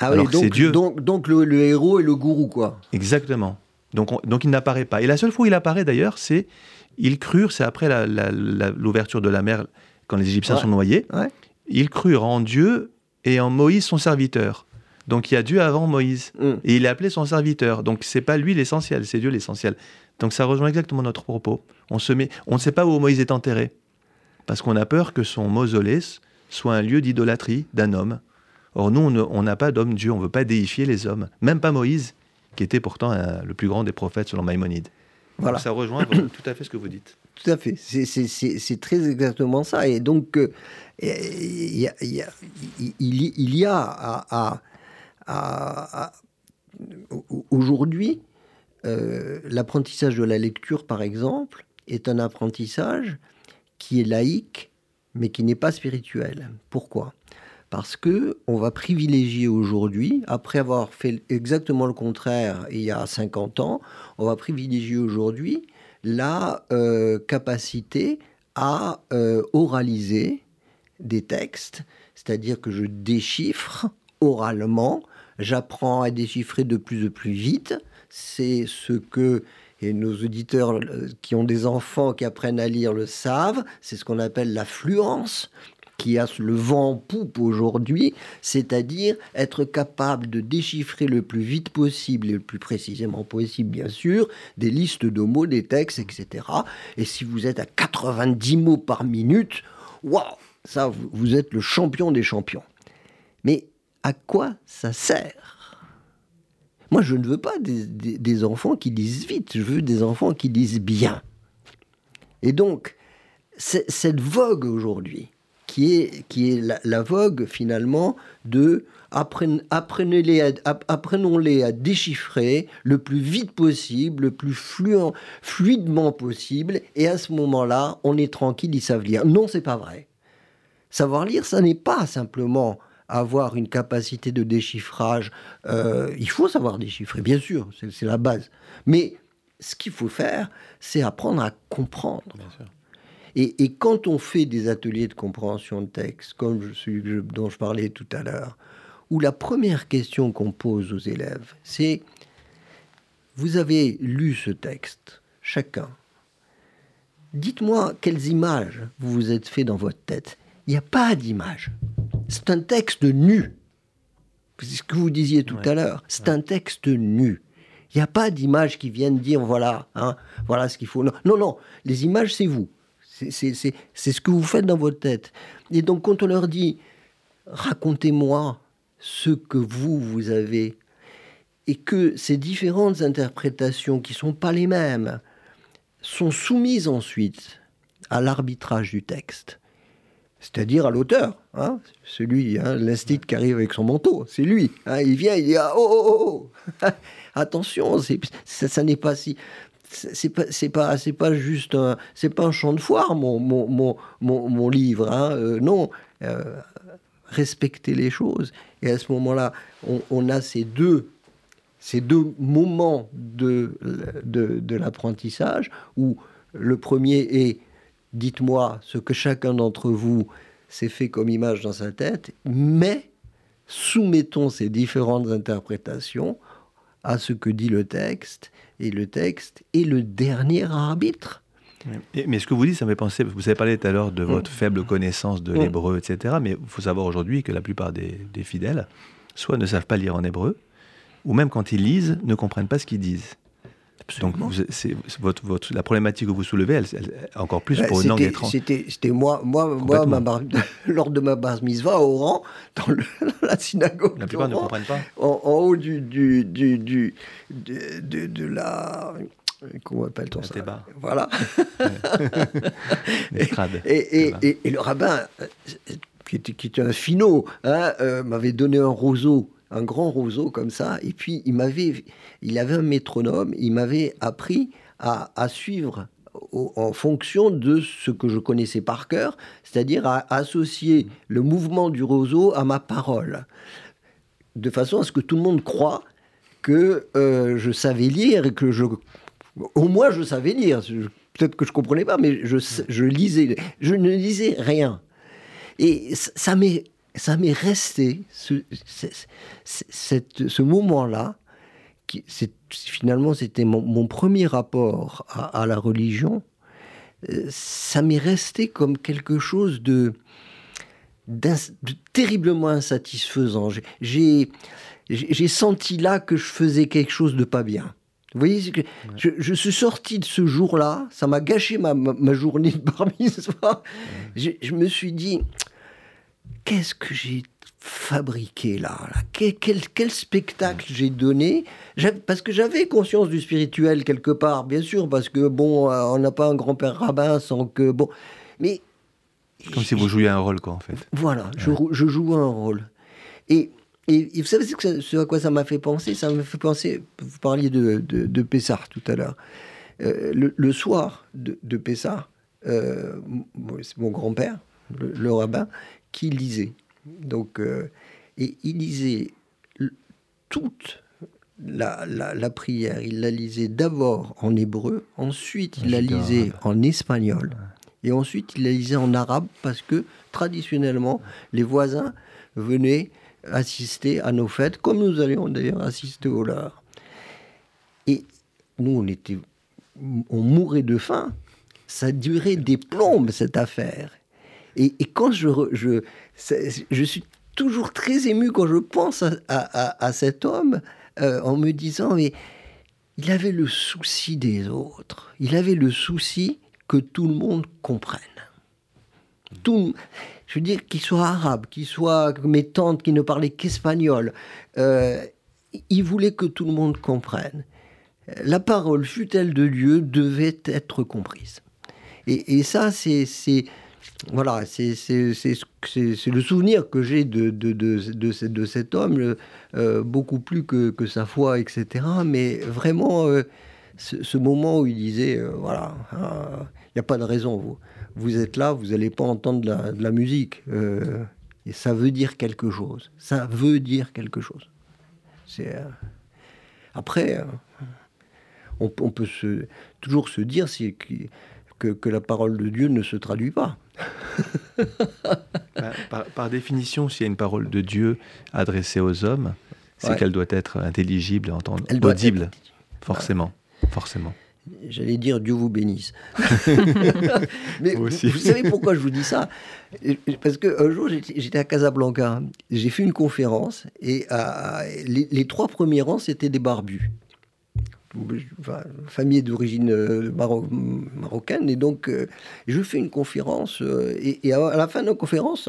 Ah oui, donc, Dieu. donc, donc le, héros est le gourou, quoi. Exactement. Donc, donc il n'apparaît pas. Et la seule fois où il apparaît d'ailleurs, c'est ils crurent, c'est après l'ouverture de la mer, quand les Égyptiens sont noyés, ils crurent en Dieu et en Moïse son serviteur. Donc il y a Dieu avant Moïse. Mm. Et il est appelé son serviteur. Donc c'est pas lui l'essentiel, c'est Dieu l'essentiel. Donc ça rejoint exactement notre propos. On, se met, on ne sait pas où Moïse est enterré. Parce qu'on a peur que son mausolée soit un lieu d'idolâtrie d'un homme. Or, nous, on n'a pas d'homme Dieu, on ne veut pas déifier les hommes, même pas Moïse, qui était pourtant le plus grand des prophètes selon Maïmonide. Voilà. ça rejoint tout à fait ce que vous dites. Tout à fait, c'est très exactement ça. Et donc, euh, il, y a, il, y a, à, aujourd'hui, euh, l'apprentissage de la lecture, par exemple, est un apprentissage qui est laïque, mais qui n'est pas spirituel. Pourquoi? Parce que on va privilégier aujourd'hui, après avoir fait exactement le contraire il y a 50 ans, on va privilégier aujourd'hui la euh, capacité à euh, oraliser des textes, c'est-à-dire que je déchiffre oralement, j'apprends à déchiffrer de plus en plus vite, c'est ce que et nos auditeurs euh, qui ont des enfants qui apprennent à lire le savent, c'est ce qu'on appelle la fluence qui a le vent en poupe aujourd'hui, c'est-à-dire être capable de déchiffrer le plus vite possible et le plus précisément possible, bien sûr, des listes de mots, des textes, etc. Et si vous êtes à 90 mots par minute, waouh, ça, vous êtes le champion des champions. Mais à quoi ça sert? Moi, je ne veux pas des, enfants qui lisent vite, je veux des enfants qui lisent bien. Et donc, cette vogue aujourd'hui, qui est, qui est la, vogue finalement de apprenez-les apprenons-les à déchiffrer le plus vite possible, le plus fluidement possible, et à ce moment-là, on est tranquille, ils savent lire. Non, c'est pas vrai. Savoir lire, ça n'est pas simplement avoir une capacité de déchiffrage. Euh, il faut savoir déchiffrer, bien sûr, c'est la base. Mais ce qu'il faut faire, c'est apprendre à comprendre. Et, et, quand on fait des ateliers de compréhension de texte, comme celui dont je parlais tout à l'heure, où la première question qu'on pose aux élèves, c'est vous avez lu ce texte, chacun. Dites-moi quelles images vous vous êtes fait dans votre tête. Il n'y a pas d'image. C'est un texte nu. C'est ce que vous disiez tout à l'heure. C'est un texte nu. Il n'y a pas d'images qui viennent dire voilà, hein, voilà ce qu'il faut. Non, non, les images, c'est vous. C'est ce que vous faites dans votre tête. Et donc, quand on leur dit racontez-moi ce que vous, vous avez, et que ces différentes interprétations qui ne sont pas les mêmes sont soumises ensuite à l'arbitrage du texte, c'est-à-dire à, l'auteur, hein, celui, hein, l'instit qui arrive avec son manteau, c'est lui. Hein, il vient, il dit ah, oh, oh, oh, oh. attention, ça, n'est pas si, c'est pas, c'est pas, c'est pas juste, un, c'est pas un champ de foire mon, mon, mon, mon, livre, hein, euh, non. Euh, respecter les choses. Et à ce moment-là, on, on, a ces deux, ces deux moments de, de, de l'apprentissage où le premier est dites-moi ce que chacun d'entre vous s'est fait comme image dans sa tête, mais soumettons ces différentes interprétations à ce que dit le texte, et le texte est le dernier arbitre. Mais ce que vous dites, ça me fait penser, vous avez parlé tout à l'heure de votre mm. faible connaissance de mm. l'hébreu, etc. Mais il faut savoir aujourd'hui que la plupart des, des, fidèles, soit ne savent pas lire en hébreu, ou même quand ils lisent, ne comprennent pas ce qu'ils disent. Donc, c'est, votre, votre, la problématique que vous soulevez, elle, encore plus pour une langue étrangère. C'était, c'était moi, moi, moi ma lors de ma base mitzvah au rang, dans, la synagogue. La plupart ne comprennent pas. En, haut du, du, du, du de, de, la. Comment appelle-t-on ça? Voilà. et, et, et, et, le rabbin, euh, qui était, qui était un finot, hein, euh, m'avait donné un roseau un grand roseau comme ça. Et puis, il m'avait, il avait un métronome. Il m'avait appris à, suivre en fonction de ce que je connaissais par cœur, c'est-à-dire à associer le mouvement du roseau à ma parole, de façon à ce que tout le monde croit que euh, je savais lire et que je, au moins je savais lire. Peut-être que je comprenais pas, mais je, je lisais. Je ne lisais rien. Et ça m'est ça m'est resté ce, ce moment-là. Finalement, c'était mon, premier rapport à, la religion. Euh, ça m'est resté comme quelque chose de, de terriblement insatisfaisant. J'ai senti là que je faisais quelque chose de pas bien. Vous voyez, je, je, suis sorti de ce jour-là, ça m'a gâché ma, ma, journée de bar Je, je, me suis dit, qu'est-ce que j'ai fabriqué là, Quel, quel, spectacle j'ai donné? Parce que j'avais conscience du spirituel quelque part, bien sûr, parce que bon, euh, on n'a pas un grand-père rabbin sans que. Bon. Mais. Comme si vous jouiez un rôle, quoi, en fait. Voilà, je, je joue un rôle. Et, et, vous savez ce à quoi ça m'a fait penser? Ça m'a fait penser. Vous parliez de, de, Pessard tout à l'heure. Euh, le, soir de, de Pessard, euh, c'est mon grand-père, le, rabbin, qui lisait. Donc, euh, et il lisait toute la, la, prière. Il la lisait d'abord en hébreu, ensuite il la lisait en espagnol, et ensuite il la lisait en arabe parce que traditionnellement, les voisins venaient assister à nos fêtes, comme nous allions d'ailleurs assister au leur. Et nous, on était, on mourait de faim. Ça durait des plombes cette affaire. Et, quand je, je, je suis toujours très ému quand je pense à, cet homme euh, en me disant, mais il avait le souci des autres. Il avait le souci que tout le monde comprenne. Tout, je veux dire, qu'il soit arabe, qu'il soit mes tantes qui ne parlaient qu'espagnol, euh, il voulait que tout le monde comprenne. La parole, fut-elle de Dieu, devait être comprise. Et, ça, c'est voilà, c'est le souvenir que j'ai de, de, de, de, cet homme, euh, beaucoup plus que, que, sa foi, etc. Mais vraiment, euh, ce, moment où il disait, voilà, il n'y a pas de raison, vous vous êtes là, vous n'allez pas entendre de la, musique. Euh, et ça veut dire quelque chose. Ça veut dire quelque chose. Euh, après, euh, on, peut toujours se dire que, que, la parole de Dieu ne se traduit pas. Bah, par, définition, s'il y a une parole de Dieu adressée aux hommes, c'est qu'elle doit être intelligible, entendre, audible, forcément, forcément. J'allais dire Dieu vous bénisse. Mais vous, savez pourquoi je vous dis ça? Parce qu'un jour, j'étais à Casablanca. J'ai fait une conférence et les, trois premiers rangs, c'était des barbus. Famille d'origine euh, marocaine. Et donc, euh, je fais une conférence. Euh, et, à la fin de la conférence,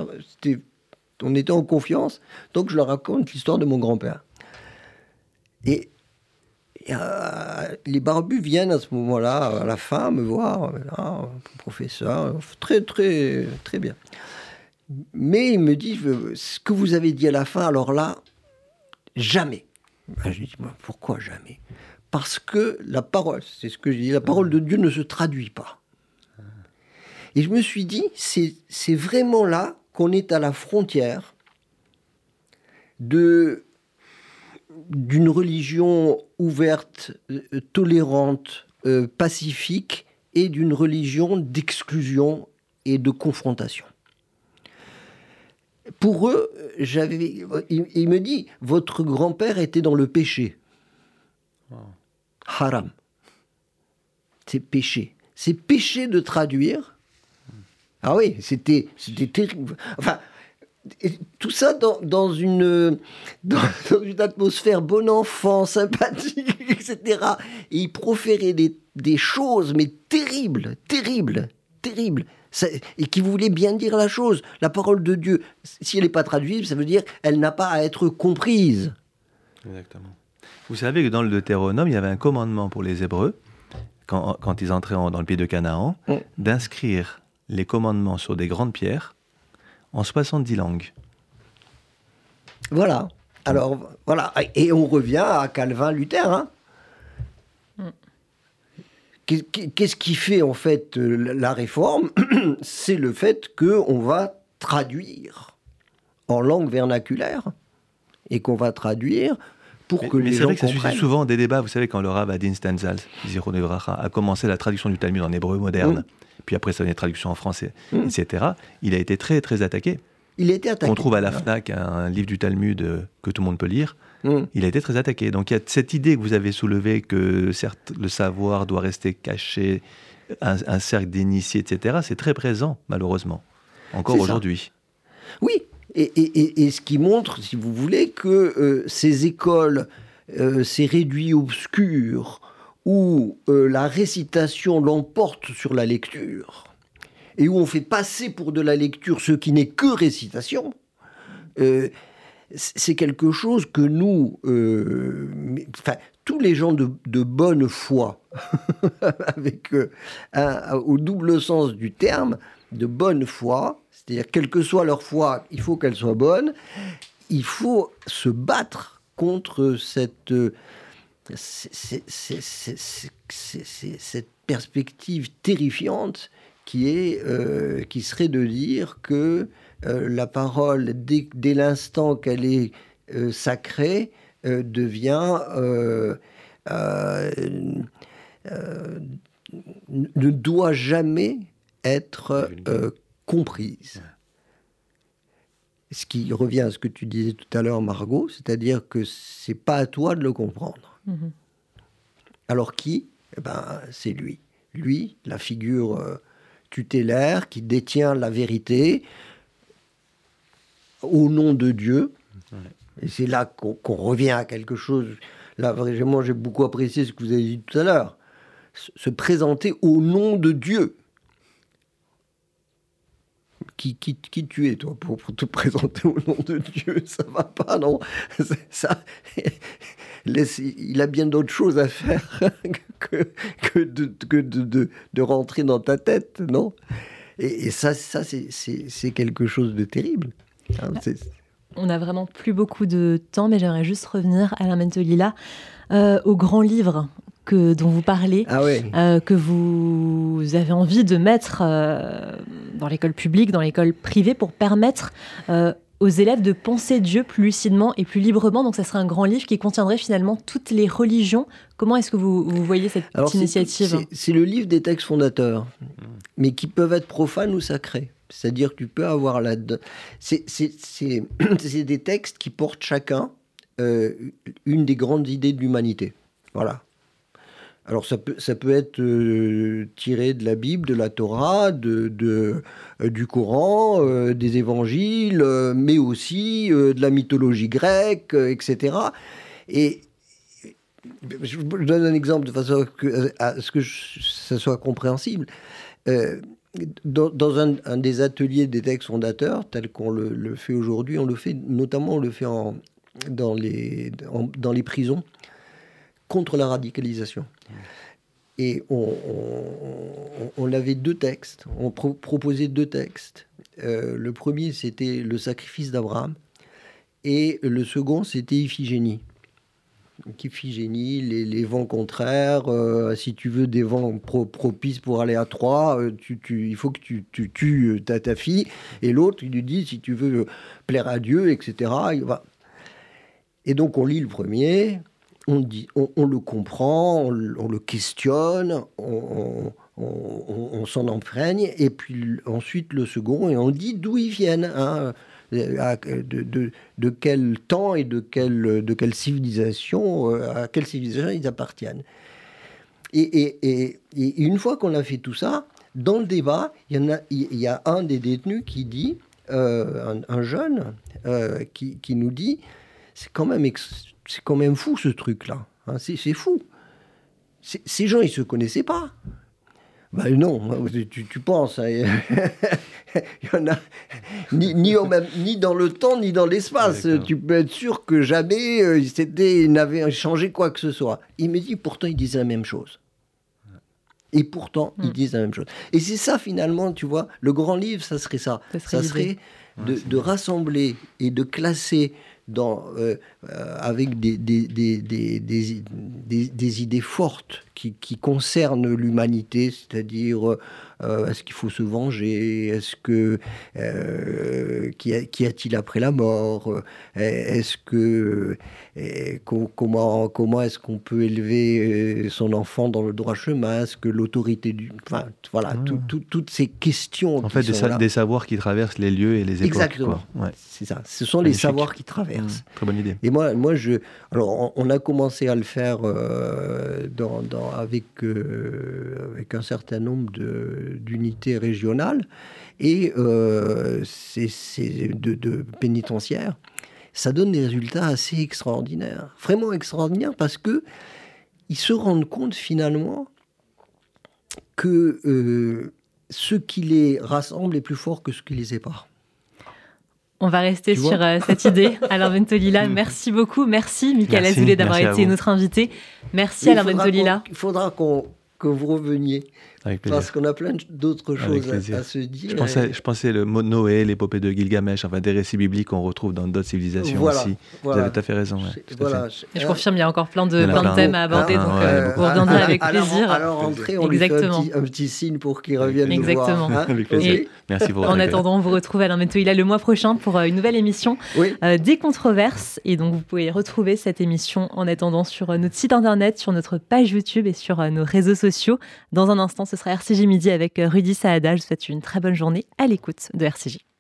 on était en confiance. Donc, je leur raconte l'histoire de mon grand-père. Et les barbus viennent à ce moment-là, à la fin, me voir, ah, professeur, très, très, très bien. Mais il me dit, ce que vous avez dit à la fin, alors là, jamais. Ben, je dis, pourquoi jamais? Parce que la parole, c'est ce que je dis, la parole de Dieu ne se traduit pas. Et je me suis dit, c'est vraiment là qu'on est à la frontière de d'une religion ouverte, euh, tolérante, euh, pacifique, et d'une religion d'exclusion et de confrontation. Pour eux, j'avais, il, me dit, votre grand-père était dans le péché. Haram. C'est péché. C'est péché de traduire. Ah oui, c'était, terrible. Enfin, tout ça dans, une, dans, une atmosphère bon enfant, sympathique, etc. Et il proférait des, choses, mais terribles, terribles, terribles. et qui voulaient bien dire la chose. La parole de Dieu, si elle n'est pas traduite, ça veut dire qu'elle n'a pas à être comprise. Exactement. Vous savez que dans le Deutéronome, il y avait un commandement pour les Hébreux, quand, quand ils entraient dans le pays de Canaan, mm. d'inscrire les commandements sur des grandes pierres en 70 langues. Voilà. Alors, voilà. Et on revient à Calvin-Luther. Hein. Qu'est-ce qui fait en fait la réforme? C'est le fait qu'on va traduire en langue vernaculaire et qu'on va traduire pour que les gens. Mais vrai que ça suscite souvent des débats. Vous savez, quand le Rav Adin Stanzal, a commencé la traduction du Talmud en hébreu moderne, mm puis après ça venait traduction en français, mmh. etc. Il a été très très attaqué. Il a été attaqué. On trouve à la FNAC un livre du Talmud euh, que tout le monde peut lire. Mmh. Il a été très attaqué. Donc il y a cette idée que vous avez soulevée que certes le savoir doit rester caché, un, cercle d'initiés, etc. C'est très présent malheureusement, encore aujourd'hui. Oui, et, ce qui montre, si vous voulez, que euh, ces écoles, euh, ces réduits obscurs, où euh, la récitation l'emporte sur la lecture, et où on fait passer pour de la lecture ce qui n'est que récitation, c'est quelque chose que nous, tous les gens de, bonne foi, avec au double sens du terme, de bonne foi, c'est-à-dire quelle que soit leur foi, il faut qu'elle soit bonne, il faut se battre contre cette c'est cette perspective terrifiante qui, est, euh, qui serait de dire que euh, la parole, dès, dès l'instant qu'elle est euh, sacrée, devient ne doit jamais être comprise. Ce qui revient à ce que tu disais tout à l'heure, Margot, c'est-à-dire que c'est pas à toi de le comprendre. Mhm. Alors qui? Eh ben, C'est lui. Lui, la figure euh, tutélaire qui détient la vérité au nom de Dieu. Et c'est là qu'on revient à quelque chose. Là, vraiment, j'ai beaucoup apprécié ce que vous avez dit tout à l'heure. Se présenter au nom de Dieu. Qui, qui, qui tu es, toi, pour, te présenter au nom de Dieu. Ça va pas, non? Ça, Il a bien d'autres choses à faire que, que, de, que de, de, rentrer dans ta tête, non? Et, et, ça, ça c'est quelque chose de terrible. Hein, on n'a vraiment plus beaucoup de temps, mais j'aimerais juste revenir, Alain Mentolila, euh, au grand livre que, dont vous parlez, ah euh, que vous avez envie de mettre euh, dans l'école publique, dans l'école privée, pour permettre aux élèves de penser Dieu plus lucidement et plus librement. Donc, ça serait un grand livre qui contiendrait finalement toutes les religions. Comment est-ce que vous, voyez cette initiative C'est le livre des textes fondateurs, mais qui peuvent être profanes ou sacrés. C'est-à-dire que tu peux avoir là C'est des textes qui portent chacun euh, une des grandes idées de l'humanité. Voilà. Alors ça peut, ça peut être euh, tiré de la Bible, de la Torah, de, euh, du Coran, des évangiles, mais aussi de la mythologie grecque, etc. Et je vous donne un exemple de façon à ce que ça soit compréhensible dans, un, des ateliers des textes fondateurs, tel qu'on le, fait aujourd'hui, on le fait notamment on le fait en, dans, les, dans les prisons contre la radicalisation. Et on, on, avait deux textes, on proposait deux textes. Euh, le premier, c'était le sacrifice d'Abraham, et le second, c'était Iphigénie qui génie, les, les, vents contraires, euh, si tu veux des vents propices pour aller à Troyes, euh, tu, tu, il faut que tu, tu tues ta, ta, fille, et l'autre, il lui dit, si tu veux plaire à Dieu, etc. Il va... Et donc on lit le premier, on, dit, on, le comprend, on, le questionne, on, on s'en imprègne, et puis ensuite le second, et on dit d'où ils viennent. Hein de, de, quel temps et de quelle, de quelle civilisation, euh, à quelle civilisation ils appartiennent. Et, et, et, une fois qu'on a fait tout ça, dans le débat, il y, a, il y a un des détenus qui dit, euh, un, jeune, euh, qui, qui, nous dit, c'est quand, même c'est quand même fou ce truc-là. Hein, c'est fou. Ces gens, ils se connaissaient pas. Ben non, tu, tu penses. Hein, il y en a ni, ni, même, ni dans le temps ni dans l'espace. tu peux être sûr que jamais euh, ils n'avaient changé quoi que ce soit. Il me dit pourtant ils disent la même chose. Et pourtant, ils hmm. disent la même chose. Et c'est ça, finalement, tu vois, le grand livre, ça serait ça. Ça serait, de, de, rassembler et de classer dans, euh, euh, avec des, des, des, des, idées fortes qui, qui concernent l'humanité, c'est-à-dire euh, est-ce qu'il faut se venger Est-ce que euh, qu'y a-t-il après la mort Est-ce que comment comment est-ce qu'on peut élever son enfant dans le droit chemin Est-ce que l'autorité du enfin voilà ah. toutes ces questions en fait des, savoirs qui traversent les lieux et les époques exactement. C'est ça. Ce sont les savoirs qui traversent mmh. très bonne idée et moi moi je alors on, a commencé à le faire dans, dans, avec avec un certain nombre de d'unité régionale et euh, de, de pénitentiaires, ça donne des résultats assez extraordinaires, vraiment extraordinaires, parce que ils se rendent compte finalement que euh, ce qui les rassemble est plus fort que ce qui les sépare. On va rester sur euh, cette idée. Alain Ventolila, merci beaucoup. Merci, Michael Azoulay, d'avoir été notre invité. Merci, Alain Ventolila. Il faudra qu'on que vous reveniez. Parce qu'on a plein d'autres choses à, se dire. Je pensais, je pensais le mot Noé, l'épopée de Gilgamesh, enfin des récits bibliques qu'on retrouve dans d'autres civilisations aussi. Vous avez tout à fait raison. voilà, Je, confirme, il y a encore plein de, plein de thèmes à aborder, donc euh, vous reviendrez avec plaisir. Alors, rentrez, on Exactement. Lui fait un, petit, signe pour qu'il revienne Exactement. nous voir. Hein. avec plaisir. Merci pour En attendant, on vous retrouve Alain Metoila le mois prochain pour euh, une nouvelle émission euh, des controverses. Et donc, vous pouvez retrouver cette émission en attendant sur notre site internet, sur notre page YouTube et sur nos réseaux sociaux. Dans un instant, ce sera RCJ Midi avec Rudy Saada. Je vous souhaite une très bonne journée à l'écoute de RCJ.